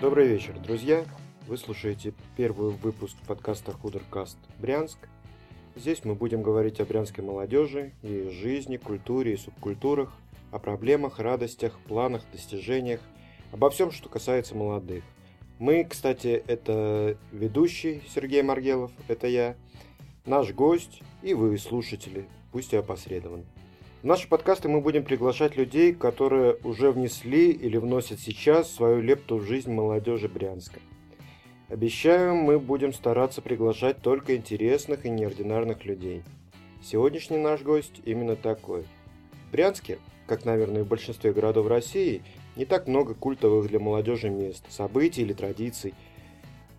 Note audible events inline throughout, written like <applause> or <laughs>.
Добрый вечер, друзья! Вы слушаете первый выпуск подкаста Худеркаст Брянск. Здесь мы будем говорить о брянской молодежи, ее жизни, культуре и субкультурах, о проблемах, радостях, планах, достижениях, обо всем, что касается молодых. Мы, кстати, это ведущий Сергей Маргелов, это я, наш гость и вы, слушатели, пусть и опосредованно. В наши подкасты мы будем приглашать людей, которые уже внесли или вносят сейчас свою лепту в жизнь молодежи Брянска. Обещаем, мы будем стараться приглашать только интересных и неординарных людей. Сегодняшний наш гость именно такой. В Брянске, как, наверное, в большинстве городов России, не так много культовых для молодежи мест, событий или традиций.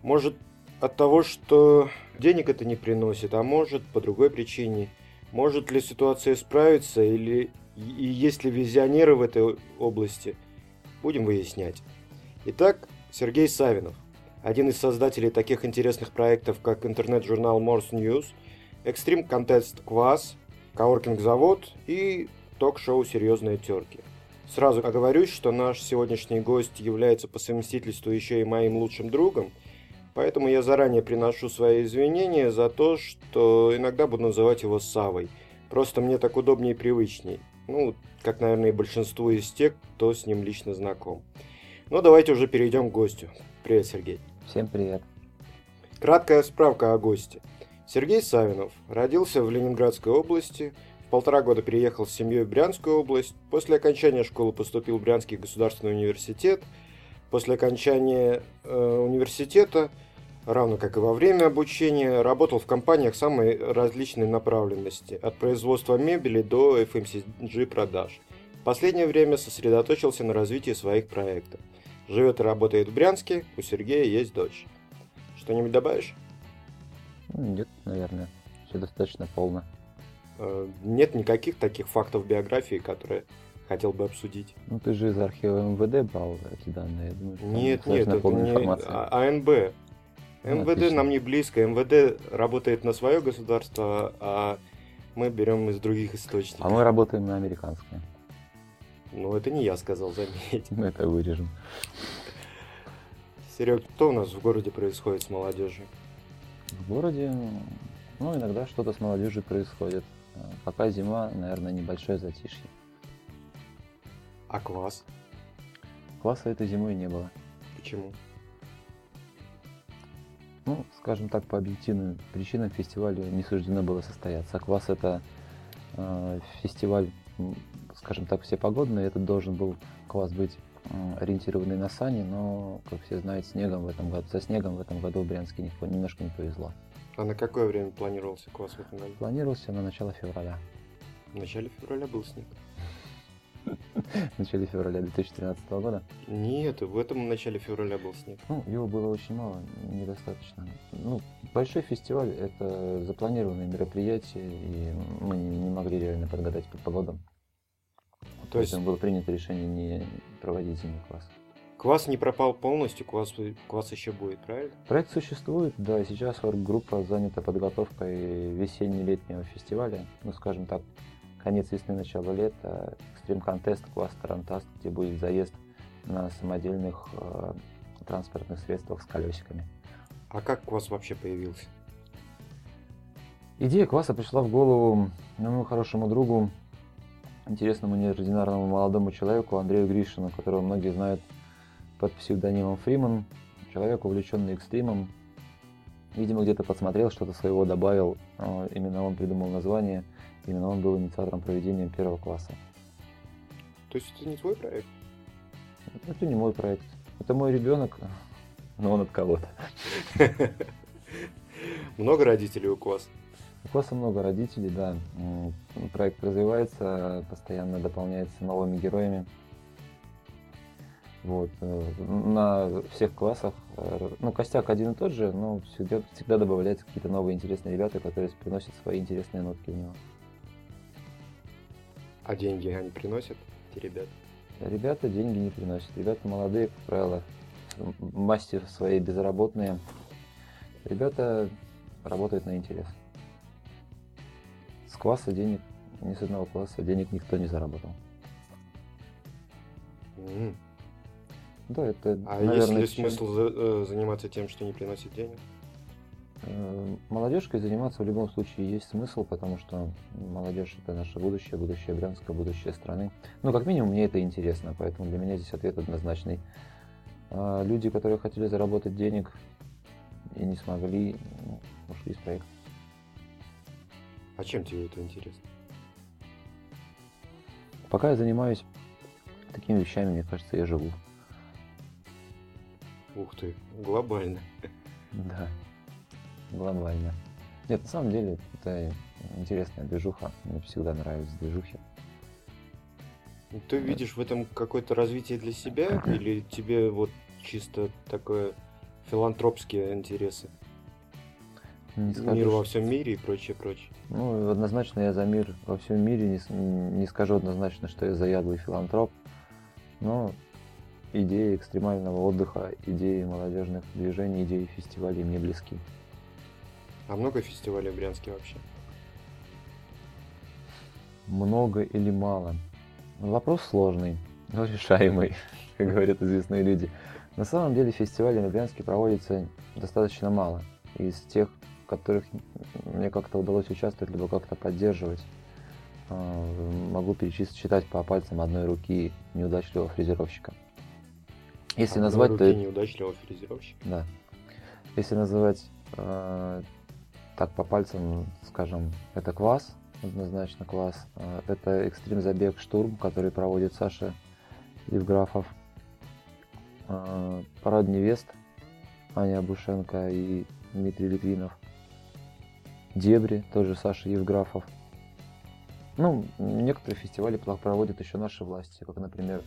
Может, от того, что денег это не приносит, а может, по другой причине – может ли ситуация справиться или и есть ли визионеры в этой области? Будем выяснять. Итак, Сергей Савинов, один из создателей таких интересных проектов, как интернет-журнал Morse News, Extreme Contest Квас, Каворкинг-завод и ток-шоу «Серьезные терки». Сразу оговорюсь, что наш сегодняшний гость является по совместительству еще и моим лучшим другом – Поэтому я заранее приношу свои извинения за то, что иногда буду называть его Савой. Просто мне так удобнее и привычней. Ну, как, наверное, и большинству из тех, кто с ним лично знаком. Ну, давайте уже перейдем к гостю. Привет, Сергей. Всем привет. Краткая справка о госте. Сергей Савинов родился в Ленинградской области, в полтора года переехал с семьей в Брянскую область, после окончания школы поступил в Брянский государственный университет, после окончания э, университета равно как и во время обучения, работал в компаниях самой различной направленности, от производства мебели до FMCG продаж. В последнее время сосредоточился на развитии своих проектов. Живет и работает в Брянске, у Сергея есть дочь. Что-нибудь добавишь? Нет, наверное. Все достаточно полно. Э, нет никаких таких фактов биографии, которые хотел бы обсудить. Ну ты же из архива МВД брал эти данные. Я думаю, нет, нет, это не АНБ. МВД нам не близко. МВД работает на свое государство, а мы берем из других источников. А мы работаем на американское. Ну, это не я сказал, заметь. Мы это вырежем. Серег, что у нас в городе происходит с молодежью? В городе, ну, иногда что-то с молодежью происходит. Пока зима, наверное, небольшое затишье. А квас? Кваса этой зимой не было. Почему? Ну, скажем так, по объективным причинам фестивалю не суждено было состояться. Квас это э, фестиваль, скажем так, всепогодный. Этот должен был квас быть э, ориентированный на сани, но, как все знают, снегом в этом году, со снегом в этом году в Брянске не, немножко не повезло. А на какое время планировался квас в этом году? Планировался на начало февраля. В начале февраля был снег. В <laughs> начале февраля 2013 года? Нет, в этом начале февраля был снег. Ну, его было очень мало, недостаточно. Ну, большой фестиваль – это запланированное мероприятие, и мы не могли реально подгадать под погоду. То есть было принято решение не проводить зимний класс. Квас не пропал полностью, квас, квас еще будет, правильно? Проект существует, да, сейчас группа занята подготовкой весенне-летнего фестиваля, ну, скажем так, конец весны, начало лета, экстрим контест, класс Тарантаст, где будет заезд на самодельных э, транспортных средствах с колесиками. А как квас вообще появился? Идея кваса пришла в голову моему хорошему другу, интересному неординарному молодому человеку Андрею Гришину, которого многие знают под псевдонимом Фриман. Человек, увлеченный экстримом. Видимо, где-то подсмотрел, что-то своего добавил. Э, именно он придумал название – Именно он был инициатором проведения первого класса. То есть это не твой проект? Это не мой проект. Это мой ребенок, но он от кого-то. <laughs> Много родителей у класса? У класса много родителей, да. Проект развивается, постоянно дополняется новыми героями. Вот. Э, на всех классах, э, ну, костяк один и тот же, но всегда, всегда добавляются какие-то новые интересные ребята, которые приносят свои интересные нотки в него. А деньги они приносят, эти ребята? Ребята деньги не приносят. Ребята молодые, как правило, мастер свои безработные. Ребята работают на интерес. С класса денег, ни с одного класса денег никто не заработал. Mm. Да, это, А наверное, есть ли смысл за- э, заниматься тем, что не приносит денег? Э, Молодежкой заниматься в любом случае есть смысл, потому что молодежь это наше будущее, будущее Брянска, будущее страны. Ну, как минимум, мне это интересно, поэтому для меня здесь ответ однозначный. А люди, которые хотели заработать денег и не смогли, ну, ушли из проекта. А чем тебе это интересно? Пока я занимаюсь такими вещами, мне кажется, я живу. Ух ты, глобально. Да, глобально. Нет, на самом деле, это интересная движуха. Мне всегда нравились движухи. Ну, Ты видишь в этом какое-то развитие для себя или тебе вот чисто такое филантропские интересы? Не скажу, Мир во всем мире и прочее, прочее. Ну, однозначно я за мир во всем мире. Не, не скажу однозначно, что я заядлый филантроп. Но идеи экстремального отдыха, идеи молодежных движений, идеи фестивалей мне близки. А много фестивалей в Брянске вообще? Много или мало? Вопрос сложный, но решаемый, <laughs> как говорят известные люди. На самом деле фестивалей на Брянске проводится достаточно мало. Из тех, в которых мне как-то удалось участвовать, либо как-то поддерживать, э, могу перечислить, считать по пальцам одной руки неудачливого фрезеровщика. Если Одной назвать, то руки это- неудачливого фрезеровщика. да. Если называть э, так по пальцам, скажем, это квас, однозначно квас. Э, это экстрим забег штурм, который проводит Саша Евграфов. Э, парад невест Аня Абушенко и Дмитрий Литвинов. Дебри, тоже Саша Евграфов. Ну, некоторые фестивали проводят еще наши власти, как, например,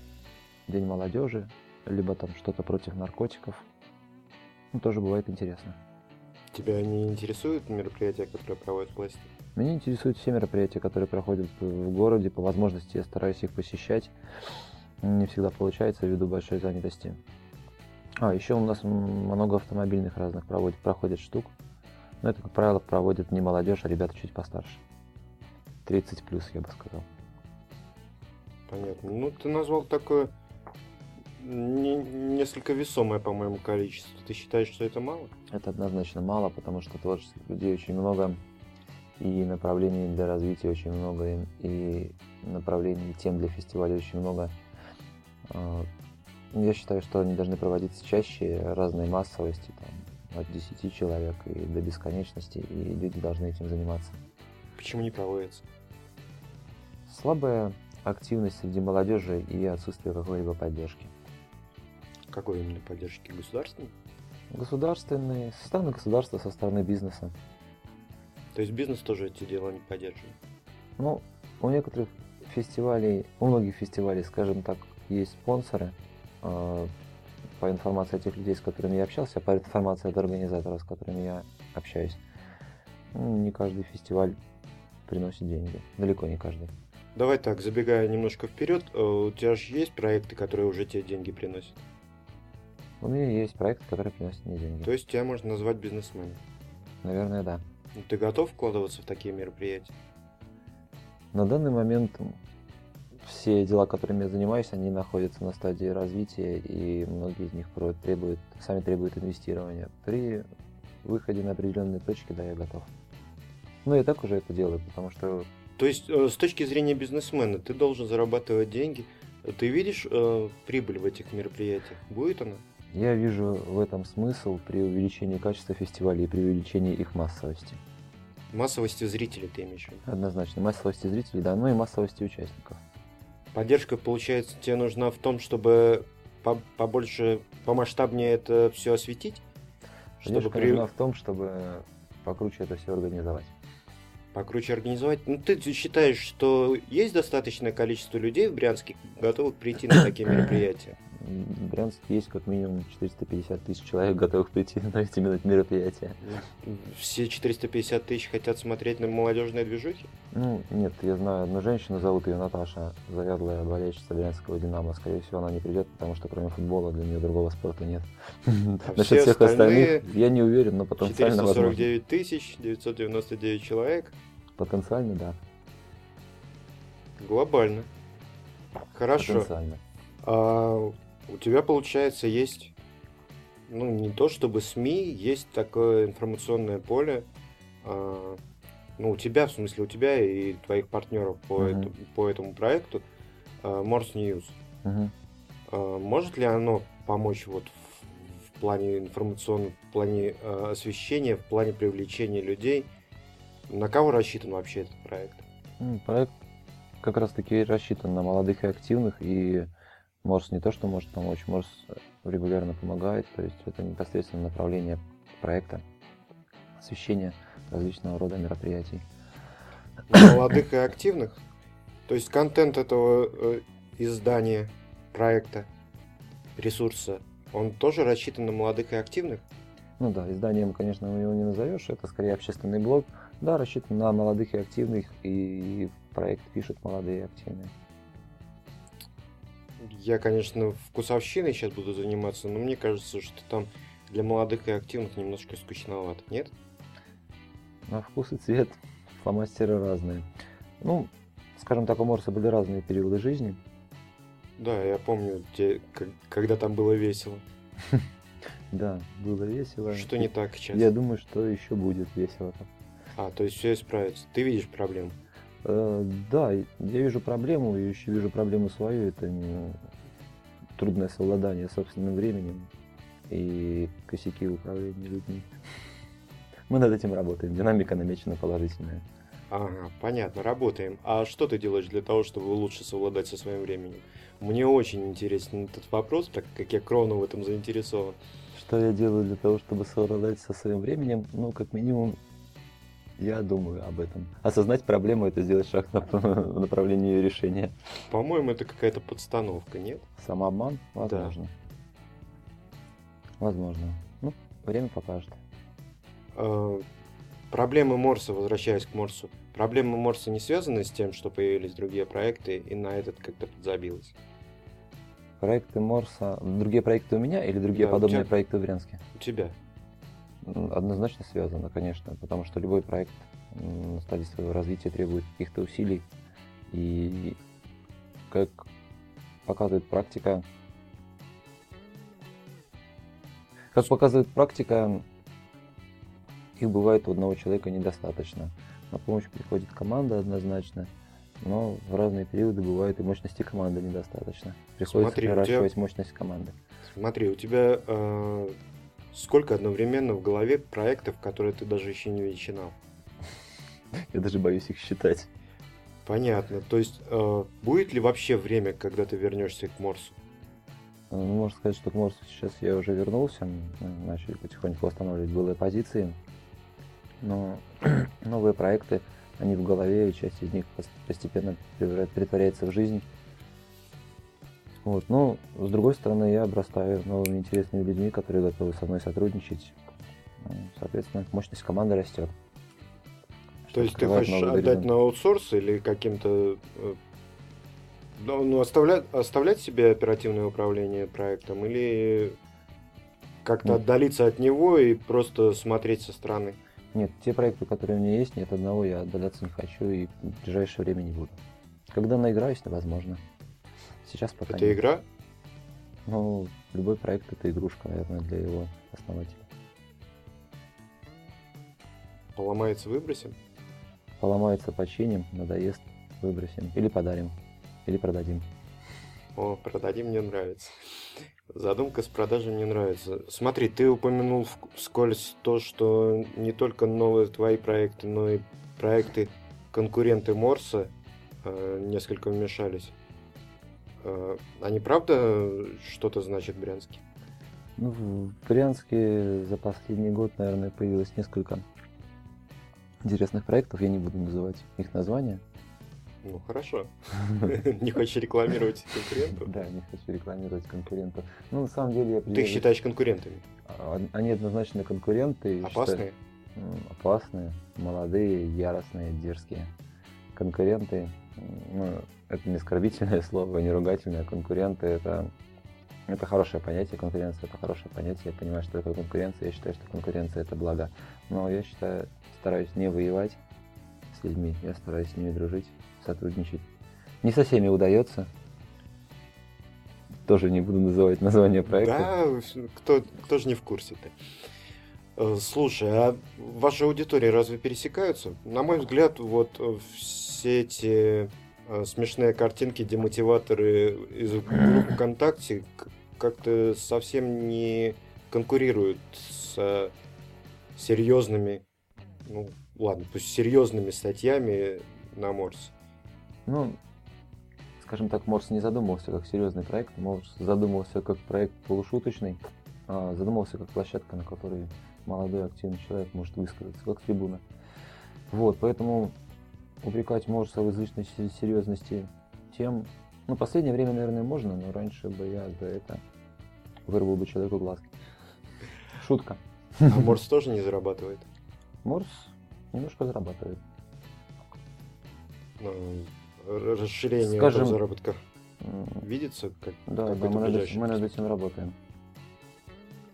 День молодежи, либо там что-то против наркотиков. Ну, тоже бывает интересно. Тебя не интересуют мероприятия, которые проводят власти? Меня интересуют все мероприятия, которые проходят в городе. По возможности я стараюсь их посещать. Не всегда получается ввиду большой занятости. А, еще у нас много автомобильных разных проводит, проходит штук. Но это, как правило, проводит не молодежь, а ребята чуть постарше. 30 плюс, я бы сказал. Понятно. Ну, ты назвал такое не- несколько весомое, по-моему, количество. Ты считаешь, что это мало? Это однозначно мало, потому что творческих людей очень много, и направлений для развития очень много, и- направлений тем для фестиваля очень много. А, Я считаю, что они должны проводиться чаще, разной массовости, там, от 10 человек и до бесконечности, и люди должны этим заниматься. Почему не проводится? Слабая активность среди молодежи и отсутствие какой-либо поддержки. Какой именно поддержки государственной? Государственные, со стороны государства, со стороны бизнеса. То есть бизнес тоже эти дела не поддерживает? Ну, у некоторых фестивалей, у многих фестивалей, скажем так, есть спонсоры. Э, По информации тех людей, с которыми я общался, по информации от организаторов, с которыми я общаюсь, ну, не каждый фестиваль приносит деньги. Далеко не каждый. Давай так, забегая немножко вперед, э, у тебя же есть проекты, которые уже тебе деньги приносят? У меня есть проект, который приносит мне деньги. То есть тебя можно назвать бизнесменом. Наверное, да. Ну, Ты готов вкладываться в такие мероприятия? На данный момент все дела, которыми я занимаюсь, они находятся на стадии развития, и многие из них требуют, сами требуют инвестирования. При выходе на определенные точки, да, я готов. Ну, я так уже это делаю, потому что То есть, э, с точки зрения бизнесмена, ты должен зарабатывать деньги. Ты видишь э, прибыль в этих мероприятиях? Будет она? Я вижу в этом смысл при увеличении качества фестивалей и при увеличении их массовости. Массовости зрителей ты имеешь в виду? Однозначно, массовости зрителей, да, ну и массовости участников. Поддержка, получается, тебе нужна в том, чтобы по- побольше, помасштабнее это все осветить? Чтобы Поддержка при- нужна в том, чтобы покруче это все организовать. покруче организовать. Ну, ты считаешь, что есть достаточное количество людей в Брянске, готовых прийти на такие <coughs> мероприятия? В Брянске есть как минимум 450 тысяч человек, готовых прийти на эти мер- мероприятия. Все 450 тысяч хотят смотреть на молодежные движухи? Ну, нет, я знаю одну женщину, зовут ее Наташа, заядлая болельщица Брянского Динамо. Скорее всего, она не придет, потому что кроме футбола для нее другого спорта нет. А <laughs> Насчет все всех остальных я не уверен, но потенциально возможно. 449 тысяч 999 человек. Потенциально, да. Глобально. Хорошо. Потенциально. А у тебя, получается, есть, ну, не то чтобы СМИ, есть такое информационное поле, а, ну, у тебя, в смысле, у тебя и твоих партнеров по, Мгм. эту- по этому проекту, а, Morse News. Мгм. А, Может ли оно помочь вот в, в плане информационного, в плане а, освещения, в плане привлечения людей? На кого рассчитан вообще этот проект? Проект как раз таки рассчитан на молодых и активных, и Морс не то, что может помочь, Морс регулярно помогает, то есть это непосредственно направление проекта, освещение различного рода мероприятий. Молодых и активных? То есть контент этого э, издания, проекта, ресурса, он тоже рассчитан на молодых и активных? Ну да, изданием, конечно, его не назовешь, это скорее общественный блог. Да, рассчитан на молодых и активных, и проект пишут молодые и активные. Я, конечно, вкусовщиной сейчас буду заниматься, но мне кажется, что там для молодых и активных немножко скучновато, нет? На вкус и цвет фломастеры разные. Ну, скажем так, у Морса были разные периоды жизни. Да, я помню, к- когда там было весело. <laughs> Да, было весело. Что не так сейчас? Я думаю, что еще будет весело. А, то есть все исправится. Ты видишь проблему. Э, Да, я вижу проблему, и еще вижу проблему свою. Это м, трудное совладание собственным временем и косяки управления людьми. Мы над этим работаем. Динамика намечена положительная. Ага, понятно, работаем. А что ты делаешь для того, чтобы лучше совладать со своим временем? Мне очень интересен этот вопрос, так как я кровно в этом заинтересован. Что я делаю для того, чтобы совладать со своим временем? Ну, как минимум, я думаю об этом. Осознать проблему – это сделать шаг <laughs> в направлении ее решения. По-моему, это какая-то подстановка, нет? Самообман? Возможно. Возможно. Ну, время покажет. А, проблемы Морса, возвращаясь к Морсу, проблемы Морса не связаны с тем, что появились другие проекты, и на этот как-то подзабилось. Проекты Морса, другие проекты у меня или другие Да, подобные тебя. проекты в Брянске? У тебя. Однозначно связано, конечно, потому что любой проект на стадии своего развития требует каких-то усилий. И как показывает практика, как показывает практика, их бывает у одного человека недостаточно. На помощь приходит команда однозначно, но в разные периоды бывает и мощности команды недостаточно. Приходится Смотри, тебя- приращивать мощность команды. Смотри, у тебя э, сколько одновременно в голове проектов, которые ты даже еще не начинал? Я даже боюсь их считать. Понятно. То есть э, будет ли вообще время, когда ты вернешься к Морсу? Ну, Можно сказать, что к Морсу сейчас я уже вернулся, м, начали потихоньку восстанавливать былые позиции, но <clears throat> новые проекты, они в голове, и часть из них пос- постепенно притворяется в жизнь. Вот. Но, с другой стороны, я обрастаю новыми интересными людьми, которые готовы со мной сотрудничать. Ну, Соответственно, мощность команды растет. То есть ты хочешь отдать на аутсорс или каким-то... э, ну, ну, оставлять, оставлять себе оперативное управление проектом или как-то Ну. отдалиться от него и просто смотреть со стороны? Нет, те проекты, которые у меня есть, нет одного я отдаляться не хочу и в ближайшее время не буду. Когда наиграюсь, то возможно. Сейчас пока Это нет. игра? Ну, любой проект это игрушка, наверное, для его основателя. Поломается, выбросим? Поломается, починим, надоест, выбросим. Или подарим. Или продадим. О, продадим, мне нравится. Задумка с продажей мне нравится. Смотри, ты упомянул вскользь то, что не только новые твои проекты, но и проекты конкуренты Морса э, несколько вмешались. Э, они правда что-то значат в Брянске? Ну, в Брянске за последний год, наверное, появилось несколько интересных проектов. Я не буду называть их названия. Ну, хорошо. <laughs> Не хочешь рекламировать конкурентов? Да, не хочу рекламировать конкурентов. Ну, на самом деле, я Ты их считаешь конкурентами? А, Они однозначно конкуренты. Опасные? Опасные, молодые, яростные, дерзкие. Конкуренты, ну, это не оскорбительное <laughs> слово, не ругательное. Конкуренты это, это хорошее понятие, конкуренция это хорошее понятие. Я понимаю, что такое конкуренция, я считаю, что конкуренция это благо. Но я считаю, стараюсь не воевать с людьми, я стараюсь с ними дружить, сотрудничать. Не со всеми удается. тоже не буду называть название проекта. Да, кто, кто же не в курсе-то. Э, слушай, а ваши аудитории разве пересекаются? На мой взгляд, вот э, все эти смешные картинки, демотиваторы из групп ВКонтакте как-то совсем не конкурируют с серьезными, ну ладно, пусть серьезными статьями на Морсе. Ну, скажем так, Морс не задумывался как серьезный проект, Морс задумывался как проект полушуточный, а задумывался как площадка, на которой молодой активный человек может высказаться, как трибуна. Вот, поэтому упрекать Морса в излишней серьезности тем, ну, последнее время, наверное, можно, но раньше бы я за это вырвал бы человеку глазки. Шутка. А Морс тоже не зарабатывает? Морс немножко зарабатывает. Ну, расширение Скажем, заработка видится? Как, да, да мы, над, мы над этим работаем.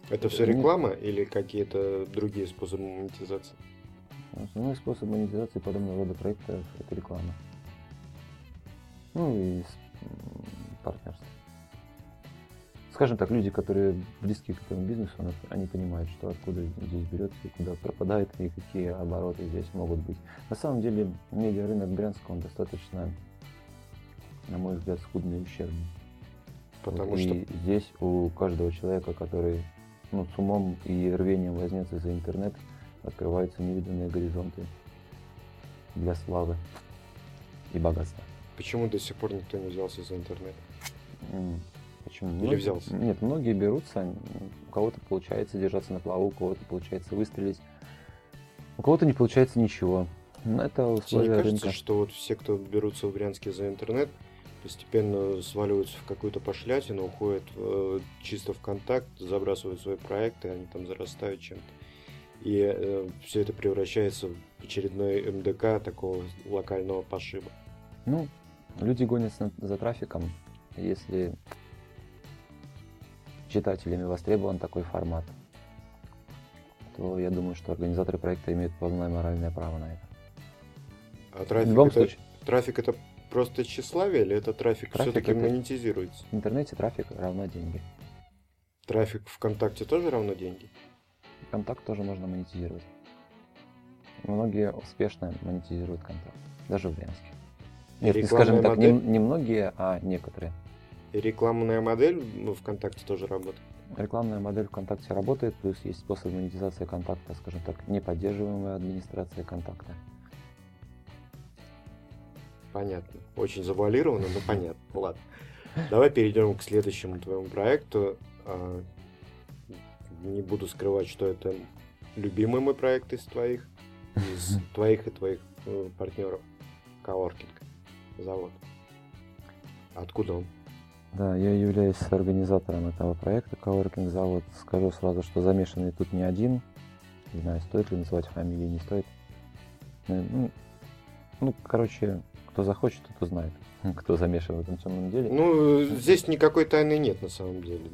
Это все реклама или какие-то другие способы монетизации? Основной способ монетизации подобного рода проекта – это реклама. Ну и партнерство. Скажем так, люди, которые близки к этому бизнесу, они понимают, что откуда здесь берется и куда пропадает, и какие обороты здесь могут быть. На самом деле, медиарынок Брянска, он достаточно, на мой взгляд, скудный и ущербный. Потому вот, что... И здесь у каждого человека, который ну, с умом и рвением возьмется за интернет, открываются невиданные горизонты для славы и богатства. Почему до сих пор никто не взялся за интернет? Почему? Или взялся? Нет, многие берутся, у кого-то получается держаться на плаву, у кого-то получается выстрелить, у кого-то не получается ничего. Но это условия Мне кажется, рынка. что вот все, кто берутся в Брянске за интернет, постепенно сваливаются в какую-то пошлятину, уходят э, чисто в контакт, забрасывают свои проекты, они там зарастают чем-то. И э, все это превращается в очередной МДК такого локального пошиба. Ну, люди гонятся за трафиком. Если читателями востребован такой формат, то я думаю, что организаторы проекта имеют полное моральное право на это. А трафик, в любом это, случае. трафик это просто тщеславие или это трафик, трафик все-таки это... монетизируется? В интернете трафик равно деньги. Трафик ВКонтакте тоже равно деньги? Контакт тоже можно монетизировать. Многие успешно монетизируют контакт, даже в Брянске. Нет, скажем так, модель? не, не многие, а некоторые. И рекламная модель в ВКонтакте тоже работает? Рекламная модель ВКонтакте работает, плюс есть способ монетизации контакта, скажем так, не поддерживаемая администрация контакта. Понятно. Очень завуалировано, но понятно. Ладно. Давай перейдем к следующему твоему проекту. Не буду скрывать, что это любимый мой проект из твоих, из <laughs> твоих и твоих э, партнеров. Коворкинг. Завод. Откуда он? Да, я являюсь организатором этого проекта Coworking Завод. Скажу сразу, что замешанный тут не один. Не знаю, стоит ли называть фамилии, не стоит. Ну, ну, ну короче, кто захочет, тот узнает, <laughs> кто замешан в этом темном деле. Ну, здесь никакой тайны нет на самом деле.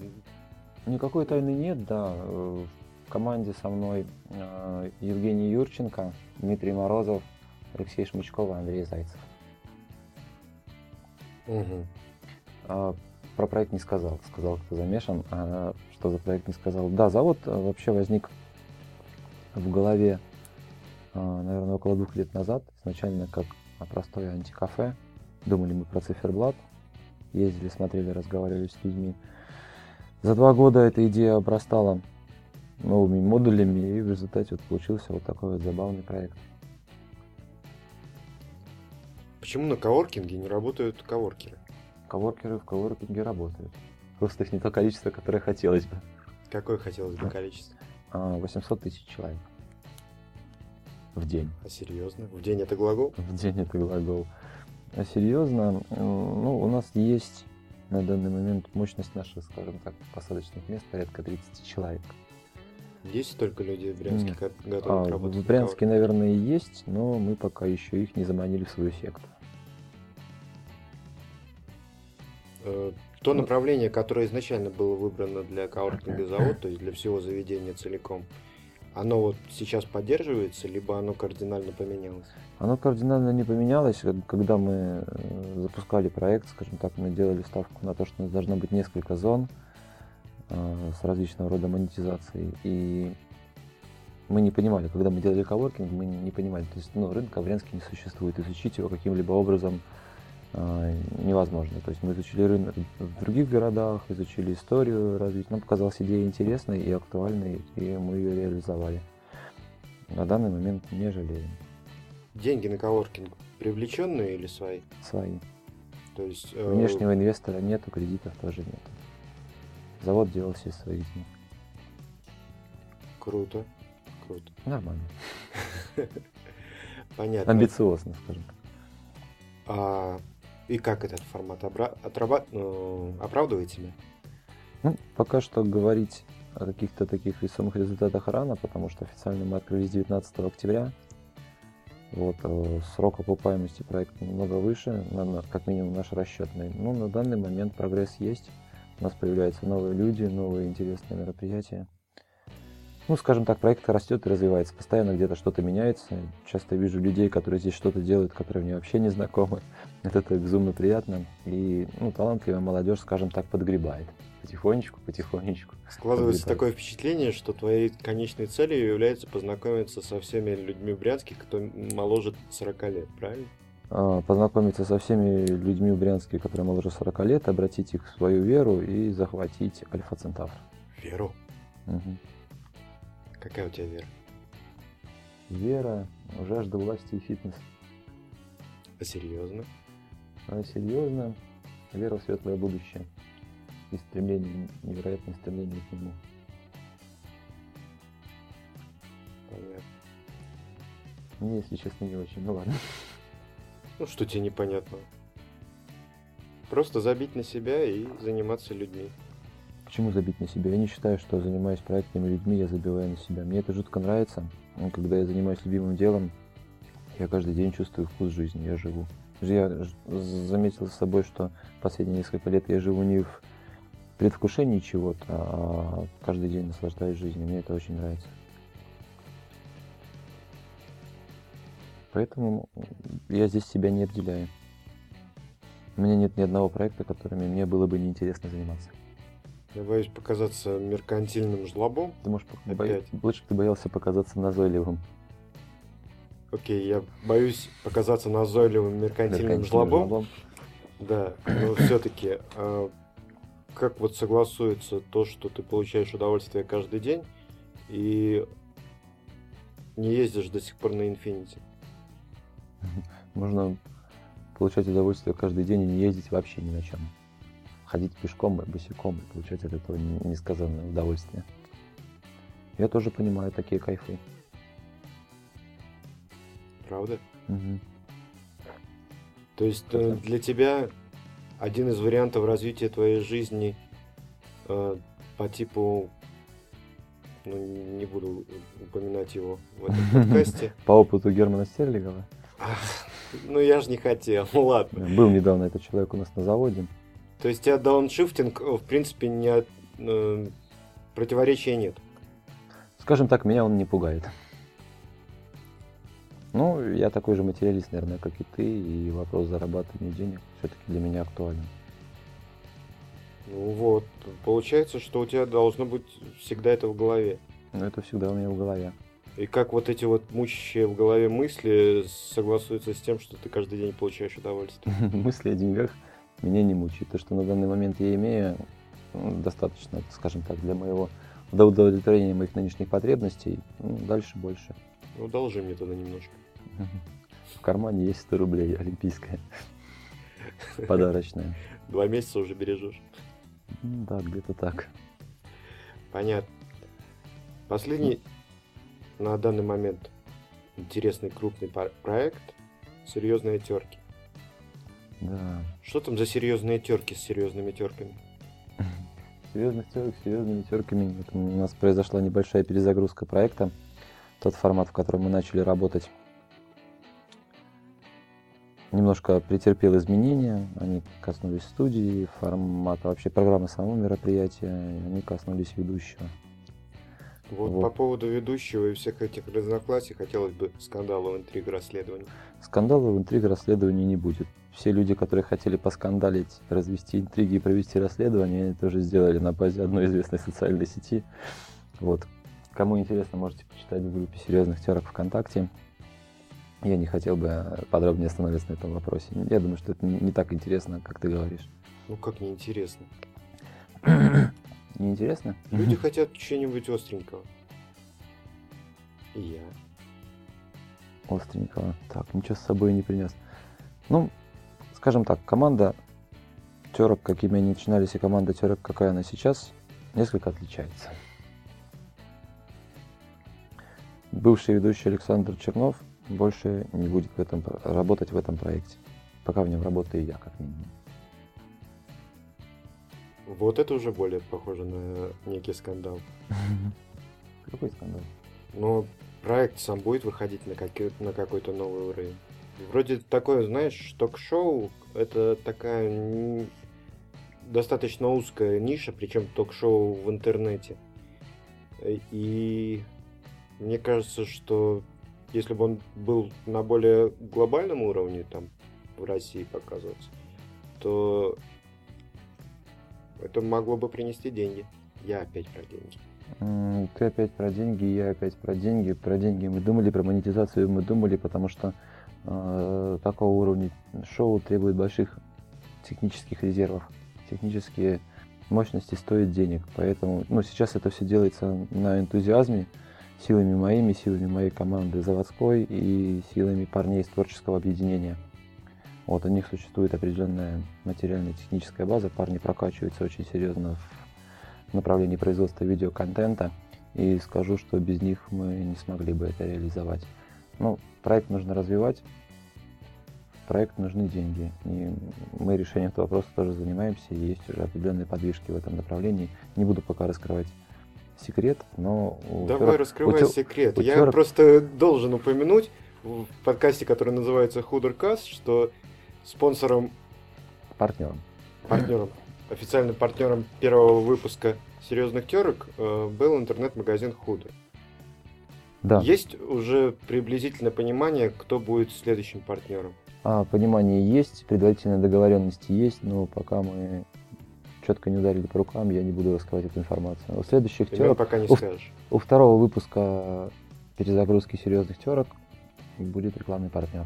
Никакой тайны нет, да. В команде со мной э, Евгений Юрченко, Дмитрий Морозов, Алексей Шмычков Андрей Зайцев. Угу. Про проект не сказал. Сказал, кто замешан. А что за проект не сказал. Да, завод э, вообще возник в голове, наверное, около двух лет назад. Изначально как простое антикафе. Думали мы про циферблат. Ездили, смотрели, разговаривали с людьми. За два года эта идея обрастала новыми модулями, и в результате вот получился вот такой вот забавный проект. Почему на коворкинге не работают коворкеры? Коворкеры в коворкинге работают. Просто их не то количество, которое хотелось бы. Какое хотелось бы количество? 800 а, тысяч человек. В день. А серьезно? В день это глагол? В день это глагол. А серьезно, ну, у нас есть на данный момент мощность наших, скажем так, посадочных мест порядка 30 человек. Есть столько людей в Брянске, Нет. готовы а, работать? В Брянске, наверное, и есть, но мы пока еще их не заманили в свою секту. Э, то ну. направление, которое изначально было выбрано для кауртинга завода, то есть для всего заведения целиком, Оно вот сейчас поддерживается, либо оно кардинально поменялось? Оно кардинально не поменялось. Когда мы э, запускали проект, скажем так, мы делали ставку на то, что должно быть несколько зон э, с различного рода монетизацией. И мы не понимали, когда мы делали коворкинг, мы не понимали, то есть ну, рынка в Брянске не существует, изучить его каким-либо образом невозможно. То есть мы изучили рынок в других городах, изучили историю развития, нам показалась идея интересной и актуальной, и мы ее реализовали. На данный момент не жалеем. Деньги на коворкинг привлеченные или свои? Свои. То есть... Э... Внешнего инвестора нету, кредитов тоже нет. Завод делался из своих денег. Круто круто. Нормально. <laughs> Понятно. Амбициозно, скажем так. И как этот формат обра- отраба- ну, оправдывает тебя? Ну, пока что говорить о каких-то таких весомых результатах рано, потому что официально мы открылись 19 октября. Вот, э, срок окупаемости проекта немного выше, как минимум наш расчетный. Но на данный момент прогресс есть. У нас появляются новые люди, новые интересные мероприятия ну, скажем так, проект растет и развивается. Постоянно где-то что-то меняется. Часто вижу людей, которые здесь что-то делают, которые мне вообще не знакомы. Это, это безумно приятно. И ну, талантливая молодежь, скажем так, подгребает. Потихонечку, потихонечку. Складывается подгребает. такое впечатление, что твоей конечной целью является познакомиться со всеми людьми в Брянске, кто моложе 40 лет, правильно? А, познакомиться со всеми людьми в Брянске, которые моложе 40 лет, обратить их в свою веру и захватить Альфа Центавр. Веру? Угу. Какая у тебя вера? Вера, жажда власти и фитнес. А серьезно? Серьезно, вера в светлое будущее и стремление, невероятное стремление к нему. Понятно. Мне, если честно, не очень, ну ладно. Ну, что тебе непонятно? Просто забить на себя и заниматься людьми. Почему забить на себя? Я не считаю, что занимаясь проектами людьми, я забиваю на себя. Мне это жутко нравится. Когда я занимаюсь любимым делом, я каждый день чувствую вкус жизни, я живу. Я заметил с собой, что последние несколько лет я живу не в предвкушении чего-то, а каждый день наслаждаюсь жизнью. Мне это очень нравится. Поэтому я здесь себя не отделяю. У меня нет ни одного проекта, которыми мне было бы неинтересно заниматься. Я боюсь показаться меркантильным жлобом. Ты можешь боя... лучше бы ты боялся показаться назойливым. Окей, я боюсь показаться назойливым меркантильным, меркантильным жлобом. жлобом. Да, но все-таки э, а, как вот согласуется то, что ты получаешь удовольствие каждый день и не ездишь до сих пор на Infinity? <laughs> Можно получать удовольствие каждый день и не ездить вообще ни на чем ходить пешком, босиком и получать от этого несказанное удовольствие. Я тоже понимаю такие кайфы. Правда? Угу. То есть э, для тебя один из вариантов развития твоей жизни э, по типу, ну не буду упоминать его в этом <laughs> подкасте. По опыту Германа Стерлигова? Ну я же не хотел, ладно. Был недавно этот человек у нас на заводе. То есть у тебя дауншифтинг, в принципе, не э, противоречия нет. Скажем так, меня он не пугает. Ну, я такой же материалист, наверное, как и ты, и вопрос зарабатывания денег все-таки для меня актуален. Ну вот, получается, что у тебя должно быть всегда это в голове. Ну, это всегда у меня в голове. И как вот эти вот мучащие в голове мысли согласуются с тем, что ты каждый день получаешь удовольствие? <laughs> Мысли о деньгах меня не мучает. То, что на данный момент я имею, ну, достаточно, скажем так, для моего до удовлетворения моих нынешних потребностей. Ну, дальше больше. Ну, должи мне тогда немножко. В кармане есть 100 рублей, олимпийская. <laughs> Подарочная. Два месяца уже бережешь. Да, где-то так. Понятно. Последний на данный момент интересный крупный проект «Серьезные терки». Да. Что там за серьезные терки с серьезными терками? <laughs> Серьезных терок с серьезными терками. У нас произошла небольшая перезагрузка проекта. Тот формат, в котором мы начали работать, немножко претерпел изменения. Они коснулись студии, формата вообще программы самого мероприятия, они коснулись ведущего. Вот, Вот. по поводу ведущего и всех этих разногласий хотелось бы скандалов, интриг, расследований. Скандалов, интриг, расследований не будет. Все люди, которые хотели поскандалить, развести интриги и провести расследование, они тоже сделали на базе одной известной социальной сети. Вот. Кому интересно, можете почитать в группе серьезных терок ВКонтакте. Я не хотел бы подробнее остановиться на этом вопросе. Я думаю, что это не так интересно, как ты говоришь. Ну как неинтересно. <clears throat> Неинтересно? Люди <clears throat> хотят чего-нибудь остренького. И я. Остренького. Так, ничего с собой не принес. Ну, скажем так, команда терок, какими они начинались, и команда терок, какая она сейчас, несколько отличается. Бывший ведущий Александр Чернов больше не будет в этом, работать в этом проекте. Пока в нем работаю я, как минимум. Вот это уже более похоже на некий скандал. <laughs> Какой скандал? Но проект сам будет выходить на, на какой-то новый уровень. Вроде такое, знаешь, ток-шоу это такая достаточно узкая ниша, причем ток-шоу в интернете. И мне кажется, что если бы он был на более глобальном уровне, там, в России показываться, то это могло бы принести деньги. Я опять про деньги. Ты опять про деньги, я опять про деньги. Про деньги мы думали, про монетизацию мы думали, потому что э, такого уровня шоу требует больших технических резервов. Технические мощности стоят денег. Поэтому ну, сейчас это все делается на энтузиазме, силами моими, силами моей команды заводской и силами парней из творческого объединения. Вот у них существует определенная материальная техническая база, парни прокачиваются очень серьезно в направлении производства видеоконтента. И скажу, что без них мы не смогли бы это реализовать. Ну, проект нужно развивать, проект нужны деньги. И мы решением этого вопроса тоже занимаемся, есть уже определенные подвижки в этом направлении. Не буду пока раскрывать секрет, но... у Давай Тёрок- раскрывай у секрет. у Я просто должен упомянуть в подкасте, который называется Худеркаст, что спонсором, партнером. партнером, <clears throat> официальным партнером первого выпуска серьезных терок э, был интернет-магазин Худер. Да, Есть уже приблизительное понимание, кто будет следующим партнером. а, понимание есть, предварительные договоренности есть, но пока мы четко не ударили по рукам, я не буду раскрывать эту информацию. У следующих нам терок пока не Уф. скажешь. У второго выпуска перезагрузки серьезных терок будет рекламный партнер.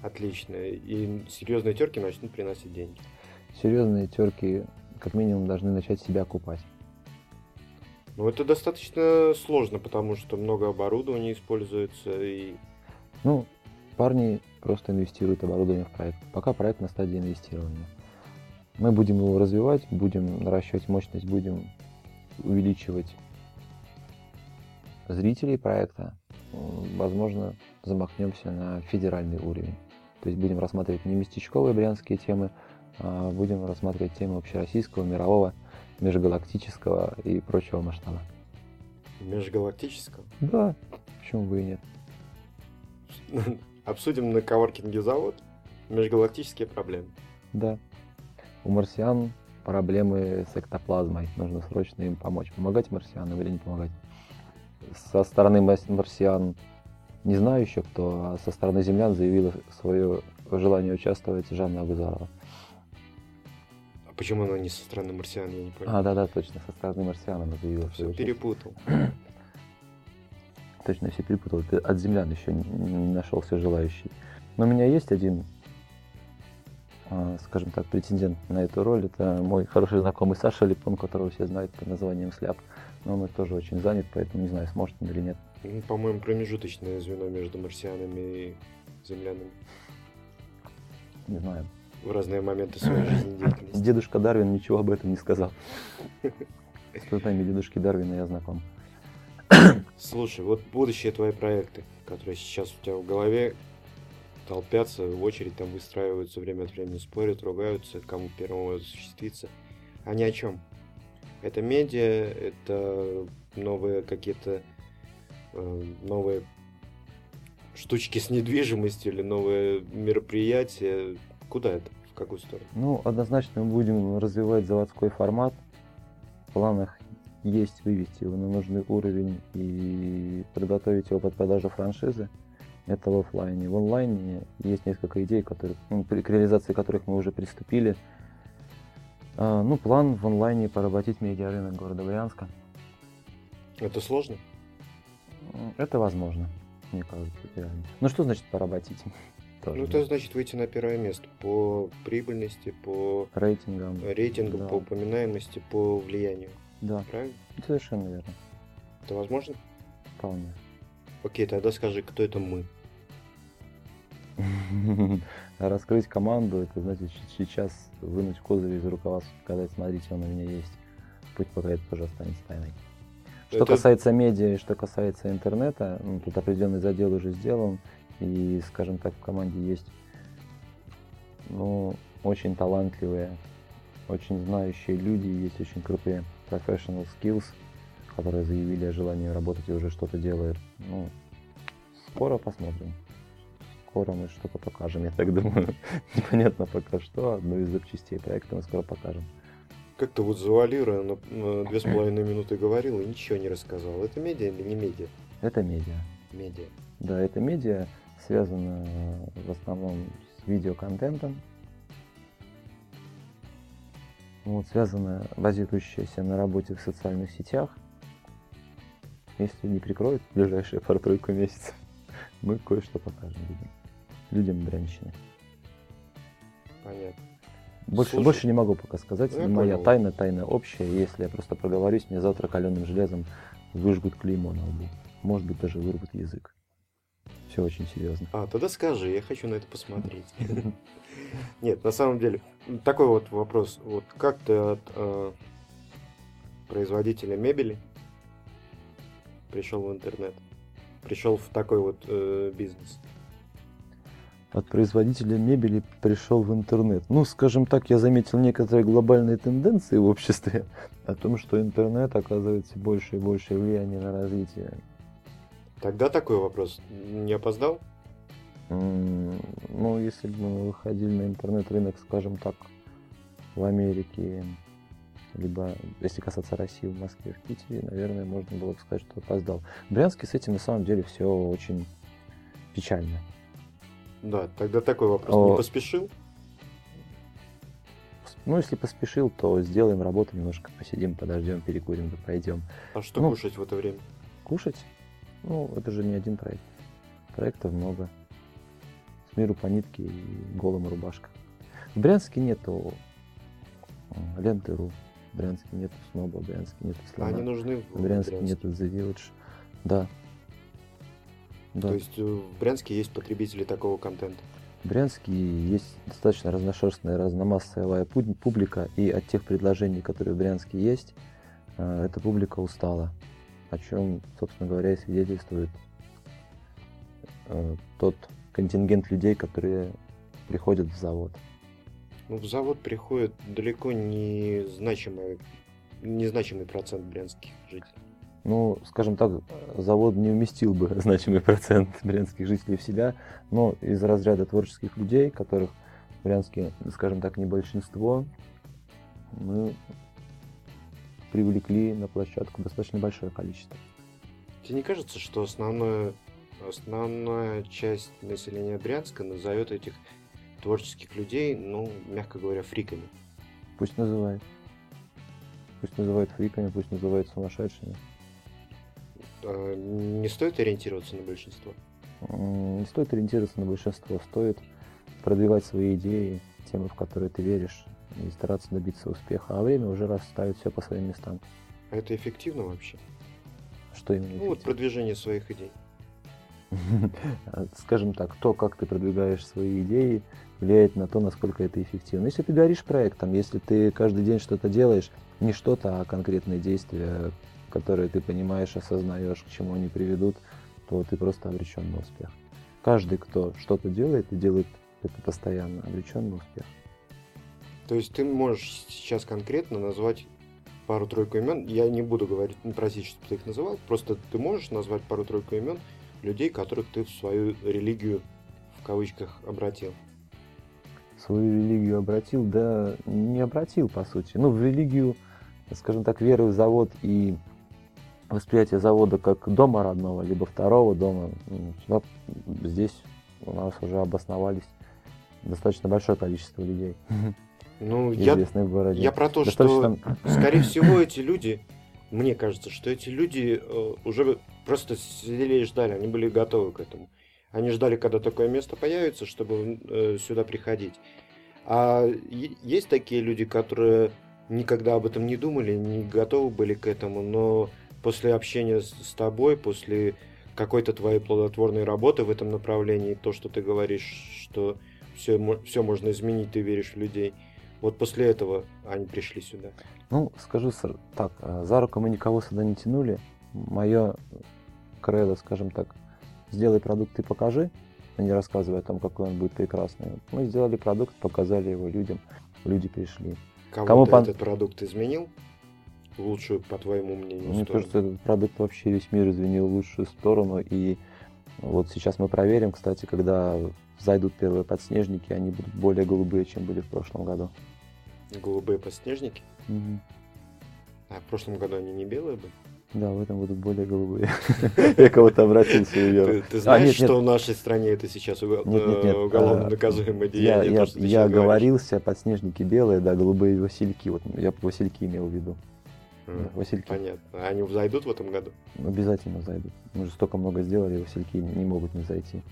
Отлично. И серьезные терки начнут приносить деньги. Серьезные терки как минимум должны начать себя купать. Но это достаточно сложно, потому что много оборудования используется, и Ну, парни просто инвестируют оборудование в проект. Пока проект на стадии инвестирования. Мы будем его развивать, будем наращивать мощность, будем увеличивать зрителей проекта. Возможно, замахнемся на федеральный уровень. То есть будем рассматривать не местечковые брянские темы, а будем рассматривать темы общероссийского, мирового, межгалактического и прочего масштаба. межгалактического. Да, почему бы и нет. Обсудим на коворкинге завод межгалактические проблемы. Да. У марсиан проблемы с эктоплазмой. Нужно срочно им помочь. Помогать марсианам или не помогать? Со стороны марсиан не знаю еще кто, а со стороны землян заявила свое желание участвовать Жанна Агузарова. А почему она не со стороны марсиан, я не понял. А, да-да, точно, со стороны марсиан она заявила Все перепутал. Точно все перепутал. От землян еще не, нашелся желающий. Но у меня есть один, скажем так, претендент на эту роль. Это мой хороший знакомый Саша Липон, которого все знают под названием Сляп. Но он тоже очень занят, поэтому не знаю, сможет он или нет. Ну, По-моему, промежуточное звено между марсианами и землянами Не знаю. в разные моменты своей жизнедеятельности. Дедушка Дарвин ничего об этом не сказал. С трудами дедушки Дарвина я знаком. Слушай, вот будущие твои проекты, которые сейчас у тебя в голове толпятся, в очередь там выстраиваются, время от времени спорят, ругаются, кому первому осуществиться. Они о чем? Это медиа, это новые какие-то э, новые штучки с недвижимостью или новые мероприятия. Куда это? В какую сторону? Ну, однозначно мы будем развивать заводской формат. В планах есть, вывести его на нужный уровень и подготовить его под продажу франшизы, это в офлайне. В онлайне есть несколько идей, которые, ну, к реализации которых мы уже приступили. А, ну, план в онлайне поработить медиарынок города Брянска. Это сложно? Это возможно, мне кажется, реально. Ну, что значит поработить? <laughs> Тоже, ну, это значит выйти на первое место по прибыльности, по рейтингам, рейтингам да. по упоминаемости, по влиянию. Да. Правильно? Совершенно верно. Это возможно? Вполне. Окей, тогда скажи, кто это мы? <laughs> Раскрыть команду, это значит сейчас вынуть козырь из рукава, сказать, смотрите, он у меня есть. Путь пока это тоже останется тайной. Что это... касается медиа и что касается интернета, ну, тут определенный задел уже сделан. И, скажем так, в команде есть ну, очень талантливые, очень знающие люди, есть очень крутые professional skills, которые заявили о желании работать и уже что-то делают. Ну, скоро посмотрим. Скоро мы что-то покажем, я так думаю. <laughs> Непонятно пока что, одну из запчастей проекта мы скоро покажем. Как то вот завуалируя на, на две с половиной минуты говорил и ничего не рассказал. Это медиа или не медиа? Это медиа. Медиа. Да, это медиа связано в основном с видеоконтентом. Вот, связано, базирующееся на работе в социальных сетях. Если не прикроют в ближайшие пару-тройку месяцев, <laughs> мы кое-что покажем людям. Людям Брянщины. Понятно. Больше, больше не могу пока сказать. Ну, моя понял. тайна, тайна общая. Если я просто проговорюсь, мне завтра каленым железом выжгут клеймо на лбу. Может быть, даже вырвут язык. Все очень серьезно. А, тогда скажи, я хочу на это посмотреть. <laughs> Нет, на самом деле, такой вот вопрос. Вот как ты от э, производителя мебели пришел в интернет? Пришел в такой вот э, бизнес? От производителя мебели пришел в интернет. Ну, скажем так, я заметил некоторые глобальные тенденции в обществе о том, что интернет оказывает все больше и больше влияния на развитие Тогда такой вопрос. Не опоздал? Ну, если бы мы выходили на интернет-рынок, скажем так, в Америке, либо, если касаться России, в Москве, в Питере, наверное, можно было бы сказать, что опоздал. В Брянске с этим на самом деле все очень печально. Да, тогда такой вопрос. О... Не поспешил? Ну, если поспешил, то сделаем работу, немножко посидим, подождем, перекурим, да пойдем. А что ну, кушать в это время? Кушать? Ну, это же не один проект. Проектов много. С миру по нитке и голым рубашка. В Брянске нету ленты.ру, в Брянске нету сноба, в Брянске нету слона. Они нужны в, в Брянске. Брянске нету The Village. Да. Да. То есть э, в Брянске есть потребители такого контента? В Брянске есть достаточно разношерстная, разномассовая публика, и от тех предложений, которые в Брянске есть, э, эта публика устала о чем, собственно говоря, и свидетельствует э, тот контингент людей, которые приходят в завод. Ну, в завод приходит далеко не значимый, незначимый процент брянских жителей. Ну, скажем так, завод не уместил бы <laughs> значимый процент брянских жителей в себя, но из разряда творческих людей, которых в Брянске, скажем так, не большинство, мы привлекли на площадку достаточно большое количество. Тебе не кажется, что основное, основная часть населения Брянска назовет этих творческих людей, ну, мягко говоря, фриками? Пусть называет. Пусть называют фриками, пусть называют сумасшедшими. А, не стоит ориентироваться на большинство? Не стоит ориентироваться на большинство, стоит продвигать свои идеи, темы, в которые ты веришь, и стараться добиться успеха, а время уже расставит все по своим местам. А это эффективно вообще? Что именно? Ну вот продвижение своих идей. <laughs> Скажем так, то, как ты продвигаешь свои идеи, влияет на то, насколько это эффективно. Если ты горишь проектом, если ты каждый день что-то делаешь, не что-то, а конкретные действия, которые ты понимаешь, осознаешь, к чему они приведут, то ты просто обречен на успех. Каждый, кто что-то делает и делает это постоянно, обречен на успех. То есть ты можешь сейчас конкретно назвать пару-тройку имен. Я не буду говорить, не просить, чтобы ты их называл. Просто ты можешь назвать пару-тройку имен людей, которых ты в свою религию в кавычках обратил. Свою религию обратил, да не обратил, по сути. Ну, в религию скажем так, веры в завод и восприятие завода как дома родного, либо второго дома, здесь у нас уже обосновались достаточно большое количество людей. Ну, <laughs> я, в городе. я про то, достаточно... что, <clears throat> скорее всего, эти люди, мне кажется, что эти люди э, уже просто сидели и ждали, они были готовы к этому. Они ждали, когда такое место появится, чтобы э, сюда приходить. А есть такие люди, которые никогда об этом не думали, не готовы были к этому, но после общения с, тобой, после какой-то твоей плодотворной работы в этом направлении, то, что ты говоришь, что все, все можно изменить, ты веришь в людей, вот после этого они пришли сюда. Ну, скажу так, э, за руку мы никого сюда не тянули. Мое кредо, скажем так, сделай продукт и покажи, а не рассказывай о том, какой он будет прекрасный. Мы сделали продукт, показали его людям, люди пришли. Кому-то Кому пон... этот продукт изменил? Лучшую, по твоему мнению, Мне сторону? кажется, этот продукт вообще весь мир изменил в лучшую сторону. И вот сейчас мы проверим, кстати, когда зайдут первые подснежники, они будут более голубые, чем были в прошлом году. Голубые подснежники? Угу. А в прошлом году они не белые были? Да, в этом будут более голубые. <laughs> Я кого-то обратился и Ты знаешь, что в нашей стране это сейчас уголовно а, наказуемое деяние? Я оговорился, подснежники белые, да, голубые васильки. Вот я васильки имел в виду. Васильки. Понятно. А они зайдут в этом году? Обязательно зайдут. Мы же столько много сделали, васильки не могут не зайти.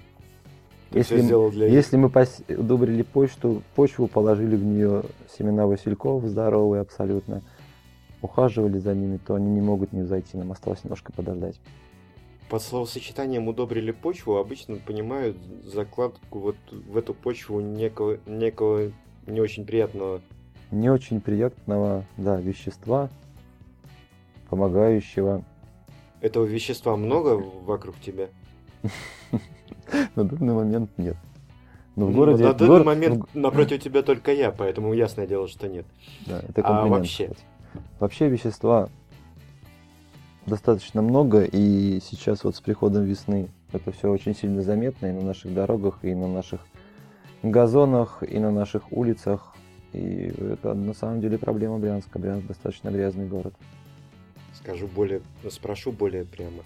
Если, мы, для если мы пос... удобрили почту, почву, положили в нее семена васильков здоровые абсолютно, ухаживали за ними, то они не могут не зайти. Нам осталось немножко подождать. Под словосочетанием удобрили почву обычно понимают закладку вот в эту почву некого, некого не очень приятного. Не очень приятного, да, вещества, помогающего. Этого вещества много вокруг тебя? <laughs> На данный момент нет. Но в ну, городе... На данный момент напротив тебя только я, поэтому ясное дело, что нет. <laughs> Да, это а вообще? Вообще вещества достаточно много, и сейчас вот с приходом весны это все очень сильно заметно и на наших дорогах, и на наших газонах, и на наших улицах. И это на самом деле проблема Брянска. Брянск достаточно грязный город. Скажу более, спрошу более прямо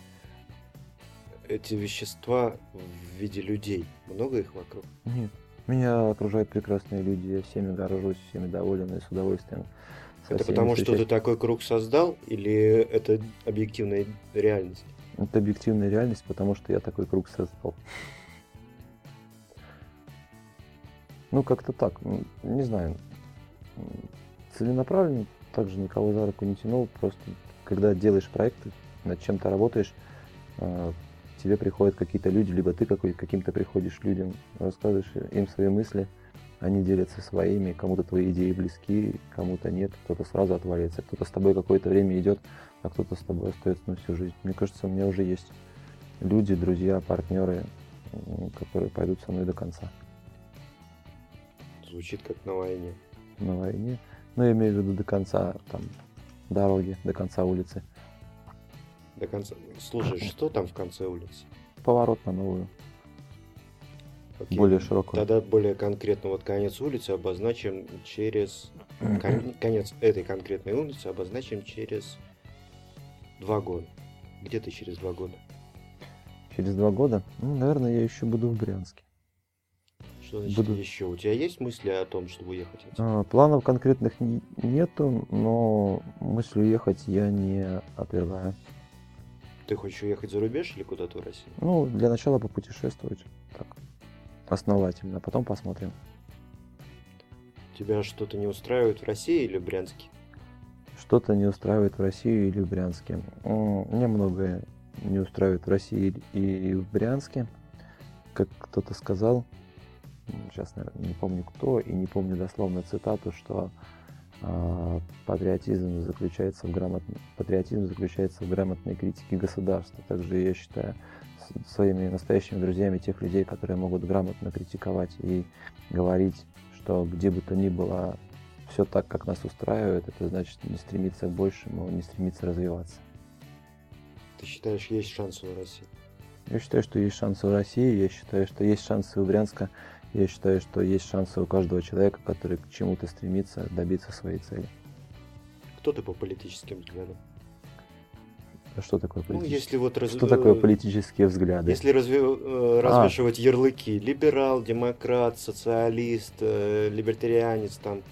эти вещества в виде людей? Много их вокруг? Нет. Меня окружают прекрасные люди, я всеми горжусь, всеми доволен и с удовольствием. Это потому, что ты такой круг создал, или это объективная реальность? Это объективная реальность, потому что я такой круг создал. Ну, как-то так, не знаю. Целенаправленно также никого за руку не тянул, просто когда делаешь проекты, над чем-то работаешь, а, тебе приходят какие-то люди, либо ты какой, каким-то приходишь людям, рассказываешь им свои мысли, они делятся своими, кому-то твои идеи близки, кому-то нет, кто-то сразу отваливается, кто-то с тобой какое-то время идет, а кто-то с тобой остается на всю жизнь. Мне кажется, у меня уже есть люди, друзья, партнеры, которые пойдут со мной до конца. Звучит как на войне. На войне. Ну, я имею в виду до конца там, дороги, до конца улицы. До конца. Слушай, <clears throat> что там в конце улицы? Поворот на новую. Окей. Более широкую. Тогда более конкретно вот конец улицы обозначим через... <clears throat> Кон... Конец этой конкретной улицы обозначим через два года. Где-то через два года. Через два года? Ну, наверное, я еще буду в Брянске. Что значит буду... еще? У тебя есть мысли о том, чтобы уехать? А, планов конкретных нету, но мысль уехать я не отвергаю. Ты хочешь уехать за рубеж или куда-то в Россию? Ну, для начала попутешествовать. Так, основательно, а потом посмотрим. Тебя что-то не устраивает в России или в Брянске? Что-то не устраивает в России или в Брянске. Мне многое не устраивает в России и в Брянске. Как кто-то сказал, сейчас, наверное, не помню кто, и не помню дословно цитату, что а, патриотизм заключается в грамотной, патриотизм заключается в грамотной критике государства. Также я считаю своими настоящими друзьями тех людей, которые могут грамотно критиковать и говорить, что где бы то ни было все так, как нас устраивает, это значит не стремиться к большему, не стремиться развиваться. Ты считаешь, есть шансы у России? Я считаю, что есть шансы у России, я считаю, что есть шансы у Брянска я считаю, что есть шансы у каждого человека, который к чему-то стремится, добиться своей цели. Кто ты по политическим взглядам? А что такое Ну, политические? если вот раз- Что такое политические взгляды? Если разве- э, развешивать ярлыки, либерал, демократ, социалист, э, либертарианец, там,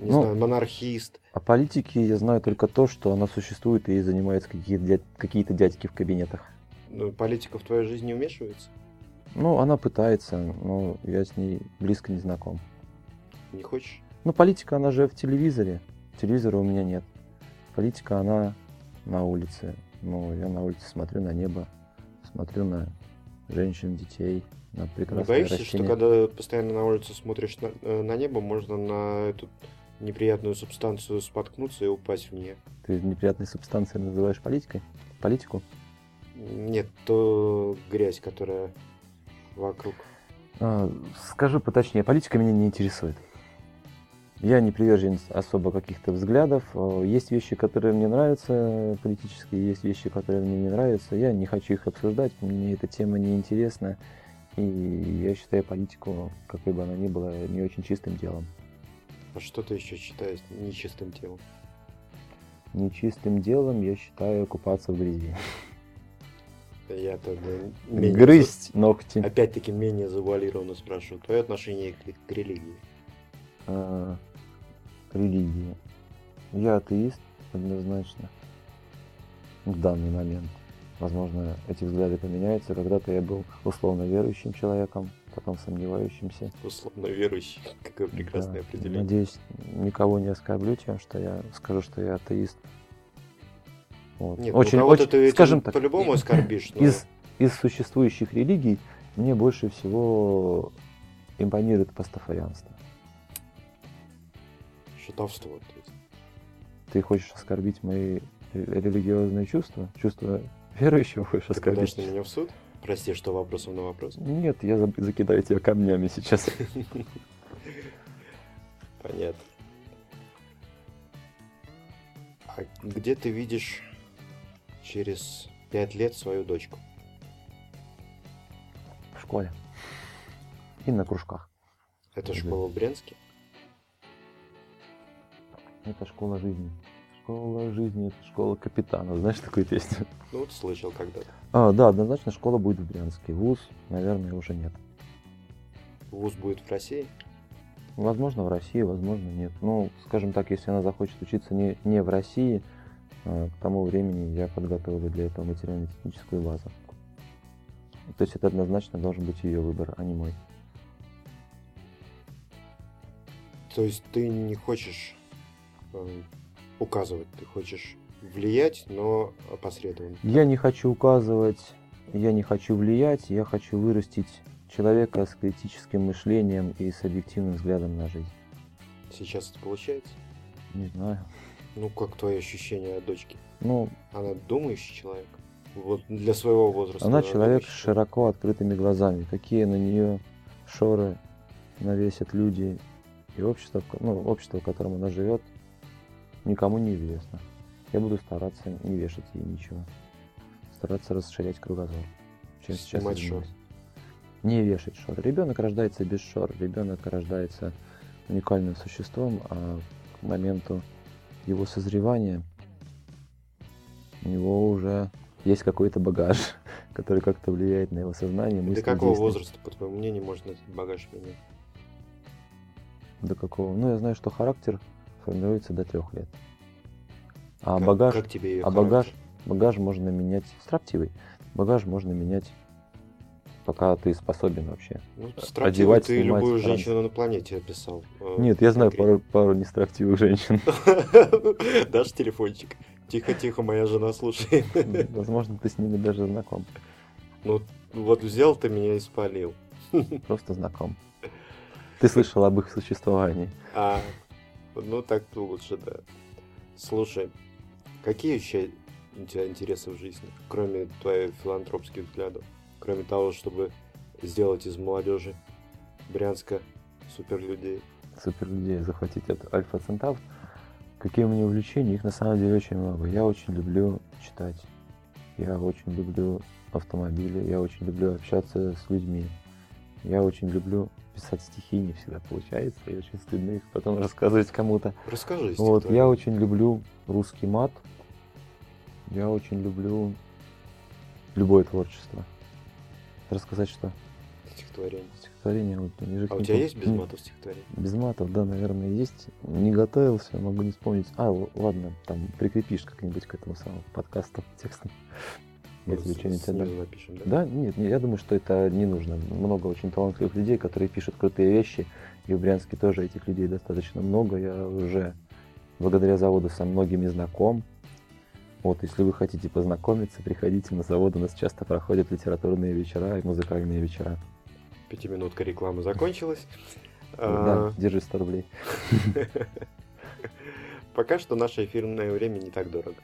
не Ну, знаю, монархист. О политике я знаю только то, что она существует и занимаются какие-то дядь- какие-то дядьки в кабинетах. Ну, политика в твою жизнь не вмешивается? Ну, она пытается, но я с ней близко не знаком. Не хочешь? Ну, политика, она же в телевизоре. Телевизора у меня нет. Политика, она на улице. Ну, я на улице смотрю на небо, смотрю на женщин, детей, на Не прекрасные боишься, что растения. когда постоянно на улице смотришь на, э, на небо, можно на эту неприятную субстанцию споткнуться и упасть в нее? Ты неприятной субстанцией называешь политикой? Политику? Нет, то грязь, которая вокруг. А, скажу поточнее, политика меня не интересует. Я не приверженец особо каких-то взглядов. О, Есть вещи, которые мне нравятся политические, есть вещи, которые мне не нравятся. Я не хочу их обсуждать, мне эта тема не интересна. И я считаю политику, какой бы она ни была, не очень чистым делом. А что ты еще считаешь нечистым телом? Нечистым делом я считаю купаться в грязи. Я тогда менее Грызть ногти. Опять-таки менее завуалированно спрашиваю. Твое отношение к, к религии? А, религия. Я атеист, однозначно. В данный момент. Возможно, эти взгляды поменяются. Когда-то я был условно верующим человеком, потом сомневающимся. Условно верующий. Какое прекрасное Да. определение. Надеюсь, никого не оскорблю тем, что я скажу, что я атеист. Вот. Нет, очень, ну очень, ты скажем так, по-любому оскорбишь. но- из, из существующих религий мне больше всего импонирует пастафарианство. Шутовство. Ты хочешь оскорбить мои ре- религиозные чувства? Чувства верующего хочешь Ты оскорбить? на меня в суд? Прости, что вопросом на вопрос. Нет, я за- закидаю тебя камнями сейчас. <laughs> Понятно. А где ты видишь через пять лет свою дочку? В школе. И на кружках. Это Да. школа в Брянске? Это школа жизни. Школа жизни, это школа капитана. Знаешь такую песню? Ну вот слышал когда-то. А, да, однозначно школа будет в Брянске. Вуз, наверное, уже нет. Вуз будет в России? Возможно, в России, возможно, нет. Ну, скажем так, если она захочет учиться не, не в России, к тому времени я подготовлю для этого материально-техническую базу. То есть это однозначно должен быть ее выбор, а не мой. То есть ты не хочешь э, указывать, ты хочешь влиять, но опосредованно. Я не хочу указывать, я не хочу влиять, я хочу вырастить человека с критическим мышлением и с объективным взглядом на жизнь. Сейчас это получается? Не знаю. Ну, как твои ощущения от дочки? Ну, Она думающий человек? Вот для своего возраста. она человек с широко открытыми глазами. Какие на нее шоры навесят люди и общество, ну, общество, в котором она живет, никому не известно. Я буду стараться не вешать ей ничего. Стараться расширять кругозор. Чем сейчас Снимать шоры. занимаюсь. Не вешать шор. Ребенок рождается без шор. Ребенок рождается уникальным существом, а к моменту его созревания у него уже есть какой-то багаж, <laughs> который как-то влияет на его сознание, мысли, До какого действия. возраста, по твоему мнению, можно этот багаж менять? До какого? Ну, я знаю, что характер формируется до трех лет. А Как- багаж, Как тебе а багаж, багаж можно менять строптивый. Багаж можно менять, пока ты способен вообще. Ну, одевать, строптивый ты снимать любую раньше. женщину на планете описал. э, Нет, я знаю пару, пару нестроптивых женщин. <laughs> Дашь телефончик? Тихо-тихо, моя жена слушает. Возможно, ты с ними даже знаком. Ну, вот взял ты меня и спалил. <laughs> Просто знаком. Ты слышал об их существовании. А, ну так-то лучше, да. Слушай, какие еще у тебя интересы в жизни, кроме твоих филантропских взглядов? Кроме того, чтобы сделать из молодежи Брянска суперлюдей. Суперлюдей захватить от Альфа Центавр. Какие у меня увлечения? Их на самом деле очень много. Я очень люблю читать. Я очень люблю автомобили. Я очень люблю общаться с людьми. Я очень люблю писать стихи не всегда получается, и очень стыдно их потом <laughs> рассказывать кому-то. Расскажи Вот, я очень люблю русский мат. Я очень люблю любое творчество. Рассказать что? Стихотворение. Стихотворение. Вот, ежик А у тебя есть без матов стихотворение? Без матов, да, наверное, есть. Не готовился, могу не вспомнить. А, ладно, там прикрепишь как-нибудь к этому самому подкасту <laughs> текстом. Если Вот что-нибудь напишем, да? Да, нет, не- я думаю, что это не нужно. Много очень талантливых людей, которые пишут крутые вещи. И в Брянске тоже этих людей достаточно много. Я уже благодаря заводу со многими знаком. Вот, если вы хотите познакомиться, приходите на завод. У нас часто проходят литературные вечера и музыкальные вечера. Пятиминутка рекламы закончилась. Да, А, держи 100 рублей. <laughs> Пока что наше эфирное время не так дорого.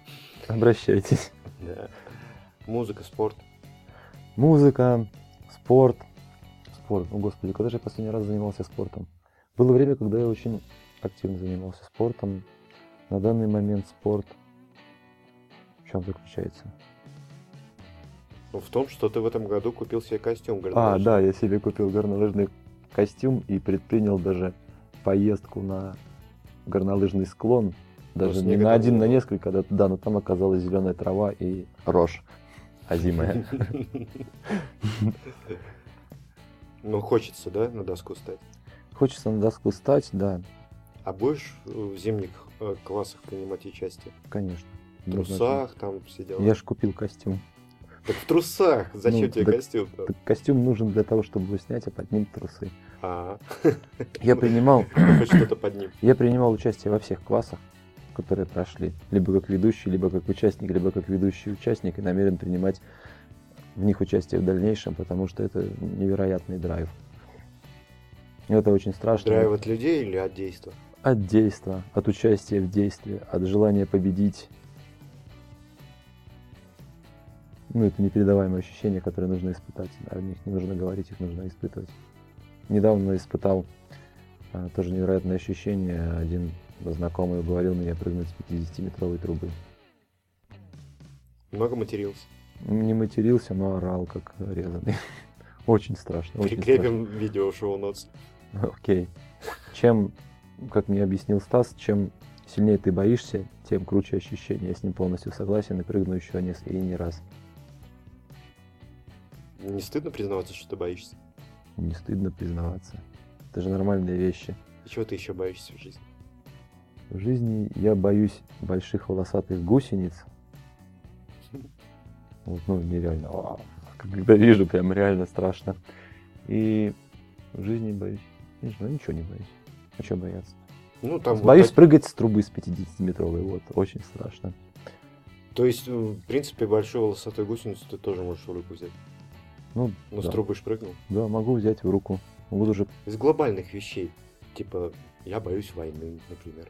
Обращайтесь. Да. Музыка, спорт. Музыка, спорт. Спорт. О, господи, когда же я последний раз занимался спортом? Было время, когда я очень активно занимался спортом. На данный момент спорт чем заключается? Ну, в том, что ты в этом году купил себе костюм А, горнолыжный. да, я себе купил горнолыжный костюм и предпринял даже поездку на горнолыжный склон. Даже не на один, на несколько, да, да, но там оказалась зеленая трава и рожь озимая. <laughs> Ну, хочется, да, на доску стать? Хочется на доску стать, да, А будешь в зимних э, классах принимать участие? конечно. В трусах там все дела? Я ж купил костюм. Так в трусах! Зачем Ну, тебе так- костюм? Так костюм нужен для того, чтобы его снять, а под ним трусы. А, Я принимал, <coughs> хоть что-то под ним. я принимал участие во всех классах, которые прошли. Либо как ведущий, либо как участник, либо как ведущий участник. И намерен принимать в них участие в дальнейшем, потому что это невероятный драйв. Это очень страшно. Драйв от людей или от действия? От действа, от участия в действии, от желания победить. Ну, это непередаваемые ощущения, которые нужно испытать. О них не нужно говорить, их нужно испытывать. Недавно испытал а, тоже невероятное ощущение. Один знакомый уговорил меня прыгнуть с 50-метровой трубы. Много матерился. Не матерился, но орал, как резанный. <laughs> Очень страшно. Очень Прикрепим видео в шоу-нотс. страшно. <laughs> Окей. Чем, как мне объяснил Стас, чем сильнее ты боишься, тем круче ощущение. Я с ним полностью согласен и прыгну еще не, и не раз. Не стыдно признаваться, что ты боишься? Не стыдно признаваться. Это же нормальные вещи. И чего ты еще боишься в жизни? В жизни я боюсь больших волосатых гусениц. Вот, ну, нереально. Вау. Когда вижу, прям реально страшно. И в жизни боюсь. Не знаю, ничего не боюсь. А что бояться? Ну, там вот боюсь так- прыгать с трубы с 50-метровой. Вот, очень страшно. То есть, в принципе, большую волосатую гусеницу ты тоже можешь в руку взять. Ну, Но с да. трубы ж прыгнул. Да, могу взять в руку. Могу даже... Из глобальных вещей. Типа, я боюсь войны, например.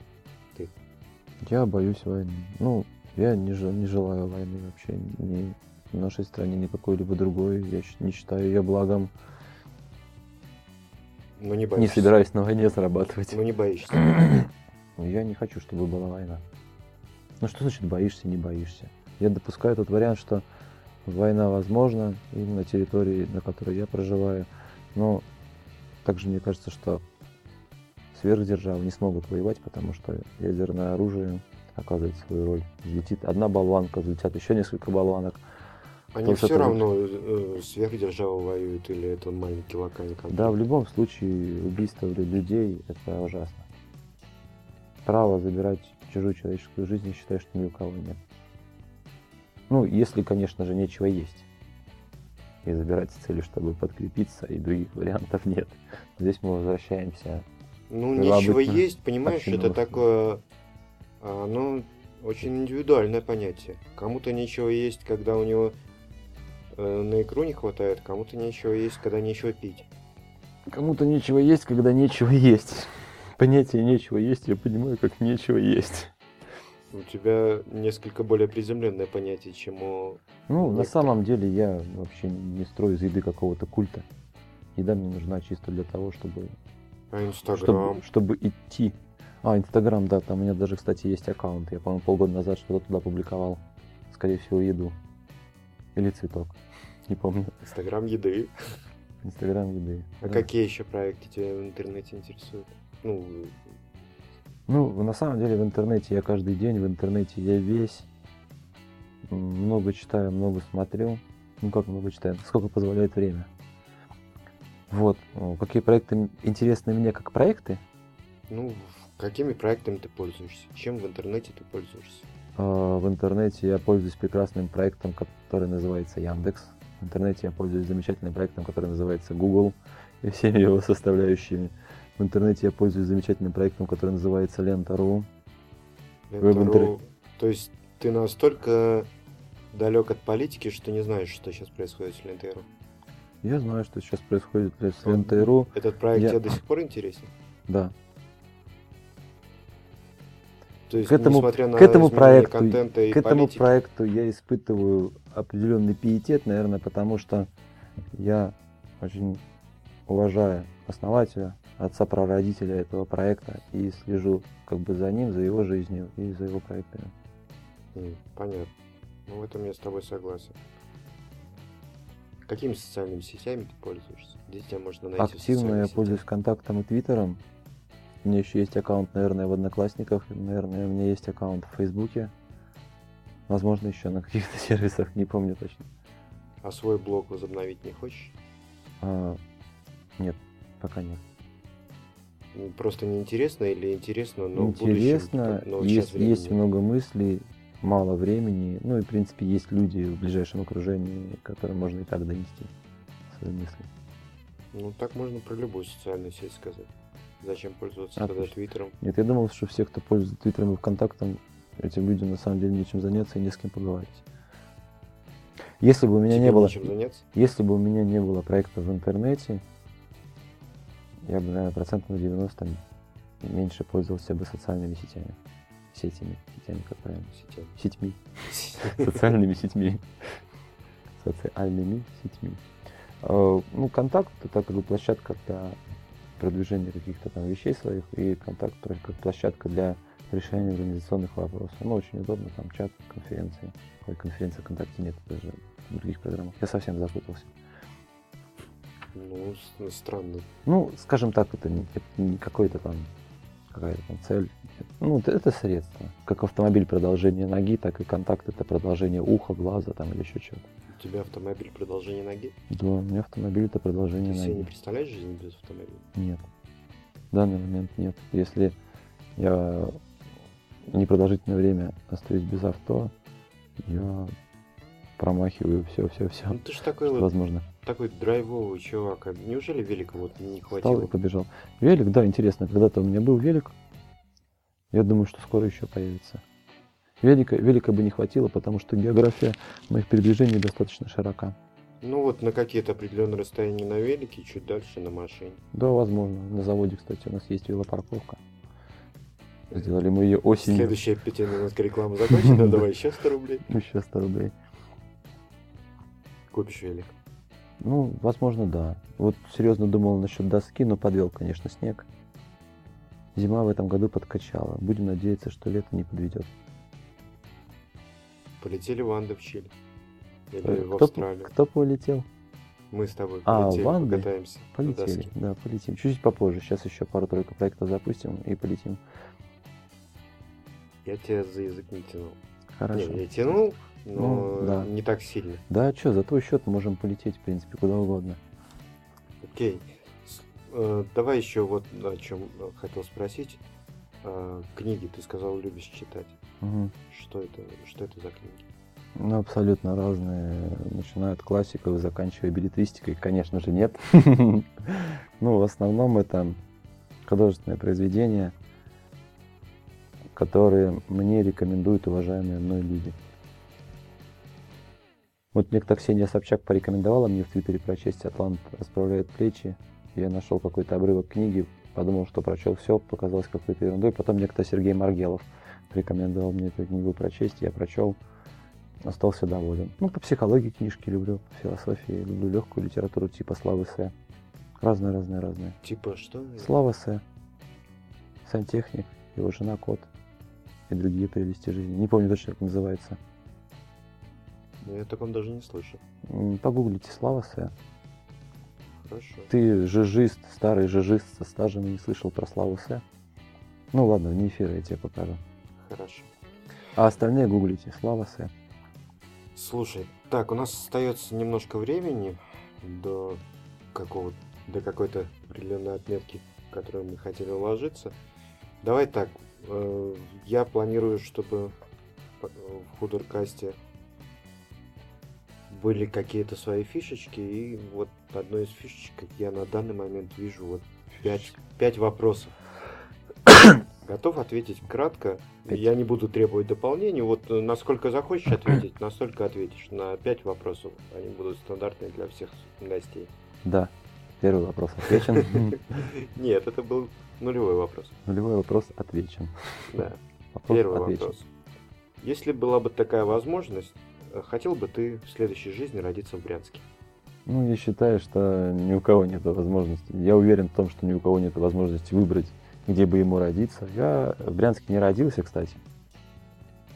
Я боюсь войны. Ну, я не, не желаю войны вообще ни в нашей стране, ни какой-либо другой. Я не считаю ее благом. Но не Не боишься. собираюсь на войне зарабатывать. Ну, не боишься. Ну, <coughs> Я не хочу, чтобы была война. Ну что значит боишься, не боишься? Я допускаю тот вариант, что война возможна и на территории, на которой я проживаю. Но также мне кажется, что сверхдержавы не смогут воевать, потому что ядерное оружие оказывает свою роль. Взлетит одна болванка, взлетят еще несколько болванок. Они все это равно э, сверхдержава воюют или это маленький локальный конфликт. Да, в любом случае убийство лю- людей это ужасно. Право забирать чужую человеческую жизнь, я считаю, что ни у кого нет. Ну, если, конечно же, нечего есть. И забирать с целью, чтобы подкрепиться, и других вариантов <laughs> нет. Здесь мы возвращаемся. Ну, нечего есть, понимаешь, это такое, а, ну, очень индивидуальное понятие. Кому-то нечего есть, когда у него э, на икру не хватает, кому-то нечего есть, когда нечего пить. Кому-то нечего есть, когда нечего <laughs> есть. Понятие нечего есть, я понимаю, как нечего есть. У тебя несколько более приземленное понятие, чем у... Ну, на Нет. самом деле я вообще не строю из еды какого-то культа. Еда мне нужна чисто для того, чтобы А Инстаграм. чтобы, чтобы идти. А, Инстаграм, да, там у меня даже, кстати, есть аккаунт. Я, по-моему, полгода назад что-то туда публиковал. Скорее всего, еду. Или цветок. Не помню. Инстаграм еды. Инстаграм еды. А да. какие еще проекты тебя в интернете интересуют? Ну, Ну, на самом деле в интернете я каждый день, в интернете я весь. Много читаю, много смотрю. Ну как много читаю, сколько позволяет время. Вот. Ну, Какие проекты интересны мне как проекты? ну, какими проектами ты пользуешься? Чем в интернете ты пользуешься? А, В интернете я пользуюсь прекрасным проектом, который называется Яндекс. В интернете я пользуюсь замечательным проектом, который называется Google и всеми его составляющими. В интернете я пользуюсь замечательным проектом, который называется Лента.ру. Лента.ру. То есть ты настолько далек от политики, что не знаешь, что сейчас происходит с Лентой.ру. Я знаю, что сейчас происходит с Лентой.ру. Этот проект Я- тебе до сих пор интересен? Да. То есть, К этому- несмотря на к этому проекту- контента и К этому политики, проекту я испытываю определенный пиетет, наверное, потому что я очень уважаю основателя, отца прародителя этого проекта и слежу как бы за ним, за его жизнью и за его проектами. Понятно. Ну, в этом я с тобой согласен. Какими социальными сетями ты пользуешься? Где тебя можно найти? Активно я сетях? пользуюсь контактом и твиттером. У меня еще есть аккаунт, наверное, в Одноклассниках, наверное, у меня есть аккаунт в Фейсбуке. Возможно, еще на каких-то <laughs> сервисах, не помню точно. А свой блог возобновить не хочешь? А, нет, пока нет. Просто неинтересно или интересно, но в будущем, Интересно, но есть, времени есть много мыслей, мало времени. Ну и, в принципе, есть люди в ближайшем окружении, которым можно и так донести свои мысли. Ну, так можно про любую социальную сеть сказать. Зачем пользоваться тогда Отлично. Твиттером? Нет, я думал, что все, кто пользуется Твиттером и ВКонтактом, этим людям на самом деле нечем заняться и не с кем поговорить. Если бы у меня Тебе не было, если бы у меня не было проекта в интернете, я бы, наверное, процентов на 90 меньше пользовался бы социальными сетями. Сетями, сетями, как правильно? Сетями. Сетьми. <laughs> Социальными сетьми. Социальными сетьми. Э, Ну, контакт это как бы площадка для продвижения каких-то там вещей своих, и контакт как площадка для решения организационных вопросов. Ну, очень удобно, там чат, конференции. Ой, конференции ВКонтакте нет даже в других программах. Я совсем запутался. Ну, странно. Ну, скажем так, это не, это не какой-то там какая-то там цель. Ну, это, это средство. Как автомобиль продолжение ноги, так и контакт это продолжение уха, глаза там или еще чего-то. У тебя автомобиль продолжение ноги? Да, у меня автомобиль это Ты продолжение себе не ноги. представляешь жизнь без автомобиля? Нет. В данный момент нет. Если я непродолжительное время остаюсь без авто, я промахиваю все, все, все. Ну ты ж такой вот, Возможно. Такой драйвовый чувак. Неужели велика вот не Встал и хватило? побежал. Велик, да, интересно, когда-то у меня был велик. Я думаю, что скоро еще появится. Велика, велика бы не хватило, потому что география моих передвижений достаточно широка. Ну вот на какие-то определенные расстояния на велике, чуть дальше на машине. Да, возможно. На заводе, кстати, у нас есть велопарковка. Сделали мы ее осенью. Следующая пятая минутка рекламы закончена, <laughs> давай еще 100 рублей. Еще 100 рублей. Купишь велик. Ну, возможно, да. Вот серьезно думал насчет доски, но подвел, конечно, снег. Зима в этом году подкачала. Будем надеяться, что лето не подведет. Полетели в Анды в Чили. Или в Кто, Австралию. кто полетел? Мы с тобой А, полетели, в Анды? покатаемся Полетели. Да, полетим. Чуть-чуть попозже. Сейчас еще пару-тройку проектов запустим и полетим. Я тебя за язык не тянул. Хорошо. Не, я тянул, но Ну, да. не так сильно. Да, что, за твой счет можем полететь, в принципе, куда угодно. Окей. Э, давай еще вот о чем э, хотел спросить. Э, книги, ты сказал, любишь читать. Мгм. Что это, что это за книги? Ну, абсолютно разные. Начиная от классиков и заканчивая билетристикой, конечно же, нет. <laughs> Ну, в основном это художественные произведения, которые мне рекомендуют уважаемые мной люди. Вот мне как Ксения Собчак порекомендовала мне в Твиттере прочесть «Атлант расправляет плечи». Я нашел какой-то обрывок книги, подумал, что прочел все, показалось какой-то ерундой. Потом некто Сергей Маргелов порекомендовал мне эту книгу прочесть, я прочел, остался доволен. Ну, по психологии книжки люблю, по философии люблю легкую литературу типа Славы С. Разные, разные, разные. Типа что? Слава С. Сантехник, его жена Кот и другие прелести жизни. Не помню точно, как называется. Я о таком даже не слышал. Погуглите Слава С. Хорошо. Ты жижист, старый жижист со стажем не слышал про Славу С? Ну ладно, не эфир, я тебе покажу. Хорошо. А остальные гуглите. Слава С. Слушай, так, у нас остается немножко времени до какого до какой-то определенной отметки, в которую мы хотели уложиться. Давай так, э, я планирую, чтобы в худоркасте были какие-то свои фишечки, и вот одной из фишечек я на данный момент вижу вот пять, пять вопросов. <coughs> Готов ответить кратко. Я не буду требовать дополнений. Вот э, насколько захочешь ответить, настолько ответишь. На пять вопросов. Они будут стандартные для всех гостей. Да. Первый вопрос отвечен. <laughs> Нет, это был нулевой вопрос. Нулевой вопрос отвечен. Да. Первый вопрос. Если была бы такая возможность, хотел бы ты в следующей жизни родиться в Брянске? Ну, я считаю, что ни у кого нет возможности. Я уверен в том, что ни у кого нет возможности выбрать где бы ему родиться. Я в Брянске не родился, кстати.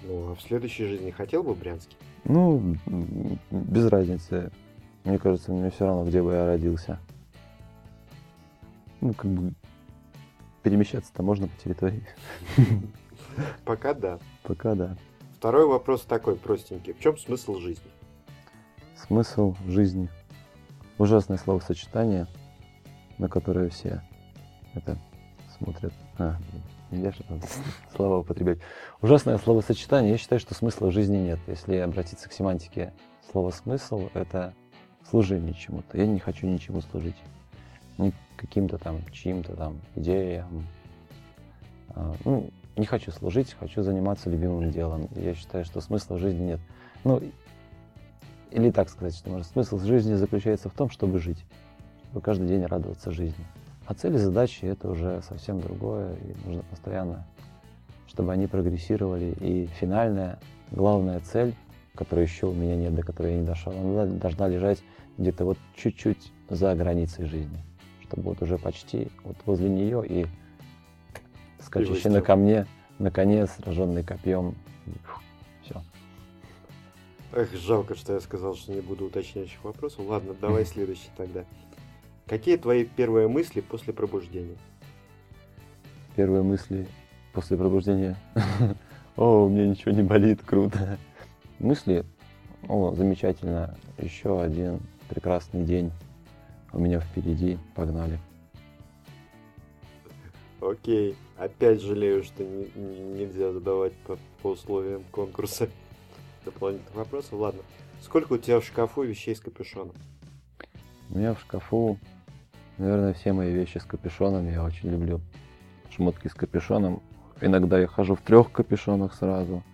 Ну, а в следующей жизни хотел бы в Брянске? Ну, без разницы. Мне кажется, мне все равно, где бы я родился. Ну, как бы перемещаться-то можно по территории. Пока да. Пока да. Второй вопрос такой простенький. В чем смысл жизни? Смысл жизни. Ужасное словосочетание, на которое все это смотрят. А, нельзя же <laughs> слова употреблять. Ужасное словосочетание. Я считаю, что смысла жизни нет. Если обратиться к семантике слова «смысл», это служение чему-то. Я не хочу ничему служить. Ни каким-то там, чьим-то там идеям. А, ну, не хочу служить, хочу заниматься любимым делом. Я считаю, что смысла в жизни нет. Ну, или так сказать, что может, смысл жизни заключается в том, чтобы жить, чтобы каждый день радоваться жизни. А цели, задачи – это уже совсем другое, и нужно постоянно, чтобы они прогрессировали. И финальная, главная цель, которой еще у меня нет, до которой я не дошел, она должна лежать где-то вот чуть-чуть за границей жизни, чтобы вот уже почти вот возле нее и скачущий на камне, на коне, сраженный копьем, все. Эх, жалко, что я сказал, что не буду уточняющих вопросов. Ладно, давай <laughs> следующий тогда. Какие твои первые мысли после пробуждения? Первые мысли после пробуждения. <laughs> О, у меня ничего не болит, круто. Мысли, о, замечательно, еще один прекрасный день у меня впереди, погнали. Окей, опять жалею, что не, не, нельзя задавать по, по условиям конкурса <laughs> дополнительных вопросов. Ладно, сколько у тебя в шкафу вещей с капюшоном? У меня в шкафу Наверное, все мои вещи с капюшоном. Я очень люблю шмотки с капюшоном. Иногда я хожу в трех капюшонах сразу.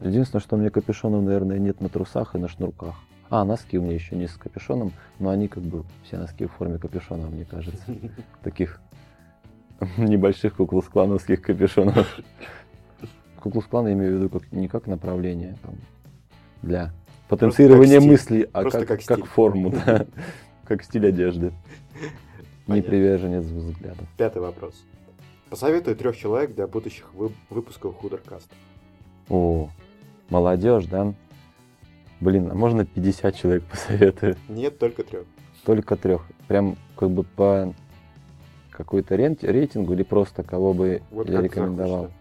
Единственное, что у меня капюшонов, наверное, нет на трусах и на шнурках. А, носки у меня еще не с капюшоном, но они как бы все носки в форме капюшона, мне кажется. <laughs> Таких <laughs> небольших куклус-клановских капюшонов. <laughs> Куклус-клан я имею в виду как, не как направление там, для потенцирования мыслей, а как, как, как форму, да, <laughs> как стиль одежды. Не приверженец взглядов. Пятый вопрос. Посоветуй трех человек для будущих выпусков Худеркаста. О, молодежь, да? Блин, а можно 50 человек посоветую? Нет, только трех. Только трех. Прям как бы по какой-то рейтингу или просто кого бы вот я рекомендовал? Захочешь.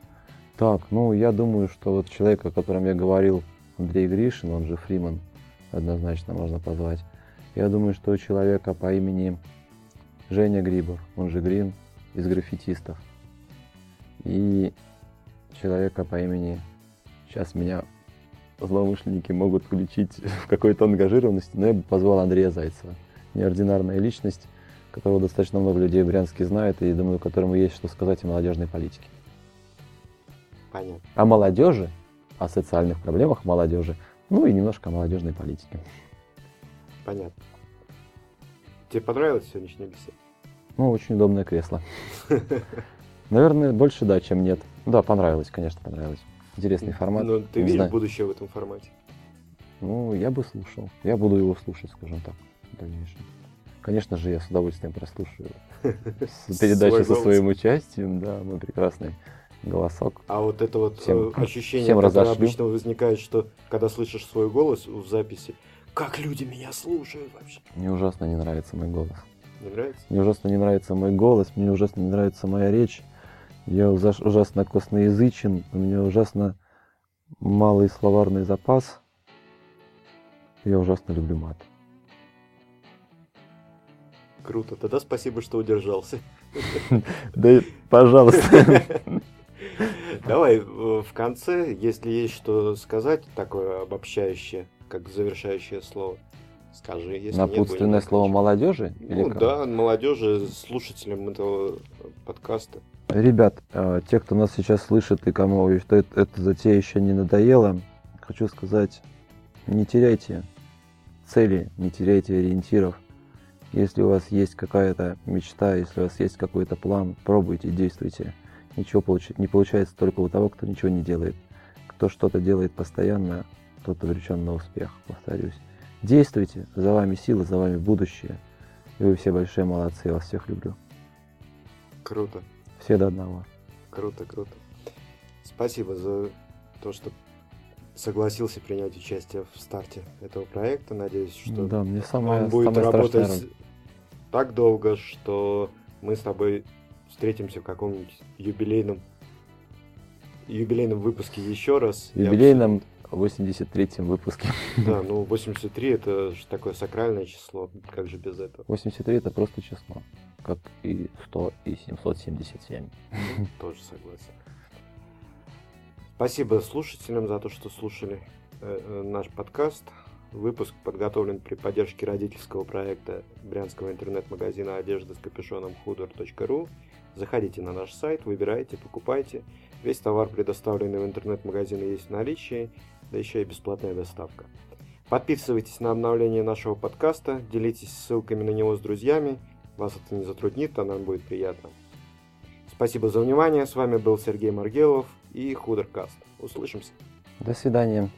Так, ну я думаю, что вот человек, о котором я говорил, Андрей Гришин, он же Фриман, однозначно можно позвать. Я думаю, что человека по имени Женя Грибов, он же Грин, из граффитистов. И человека по имени... Сейчас меня злоумышленники могут включить <laughs> в какой-то ангажированности, но я бы позвал Андрея Зайцева. Неординарная личность, которого достаточно много людей в Брянске знает, и, думаю, которому есть что сказать о молодежной политике. Понятно. О молодежи, о социальных проблемах молодежи, ну и немножко о молодежной политике. Понятно. Тебе понравилась сегодняшняя беседа? Ну, очень удобное кресло. <laughs> Наверное, больше да, чем нет. Да, понравилось, конечно, понравилось. Интересный формат. Но ты видишь будущее в этом формате? Ну, я бы слушал. Я буду его слушать, скажем так, в дальнейшем. Конечно же, я с удовольствием прослушаю <laughs> передачу со своим участием, да, мой прекрасный голосок. А вот это вот всем, ощущение, всем которое обычно возникает, что когда слышишь свой голос в записи, как люди меня слушают вообще. Мне ужасно не нравится мой голос. Не нравится? Мне ужасно не нравится мой голос, мне ужасно не нравится моя речь. Я ужасно косноязычен, у меня ужасно малый словарный запас. Я ужасно люблю мат. Круто. Тогда спасибо, что удержался. <laughs> Да, пожалуйста. <laughs> Давай в конце, если есть что сказать, такое обобщающее, как завершающее слово, скажи. Если Напутственное нет, слово молодежи? Ну да, молодежи, слушателям этого подкаста. Ребят, а, те, кто нас сейчас слышит и кому это, эта затея еще не надоела, хочу сказать, не теряйте цели, не теряйте ориентиров. Если у вас есть какая-то мечта, если у вас есть какой-то план, пробуйте, действуйте. Ничего получ... не получается только у того, кто ничего не делает. Кто что-то делает постоянно, тот обречен на успех, повторюсь. Действуйте, за вами сила, за вами будущее. И вы все большие молодцы, я вас всех люблю. Круто. Все до одного. Круто, круто. Спасибо за то, что согласился принять участие в старте этого проекта. Надеюсь, что да, мне самое, он будет самое работать так долго, что мы с тобой встретимся в каком-нибудь юбилейном юбилейном выпуске еще раз. Юбилейном 83-м выпуске. Да, <laughs> ну 83 это же такое сакральное число, как же без этого? 83 это просто число, как и 100 и 777. <laughs> Тоже согласен. Спасибо слушателям за то, что слушали э, э, наш подкаст. Выпуск подготовлен при поддержке родительского проекта брянского интернет-магазина одежды с капюшоном hudor.ru. Заходите на наш сайт, выбирайте, покупайте. Весь товар, предоставленный в интернет-магазине, есть в наличии, да еще и бесплатная доставка. Подписывайтесь на обновление нашего подкаста, делитесь ссылками на него с друзьями. Вас это не затруднит, а нам будет приятно. Спасибо за внимание. С вами был Сергей Маргелов и Худеркаст. Услышимся. До свидания.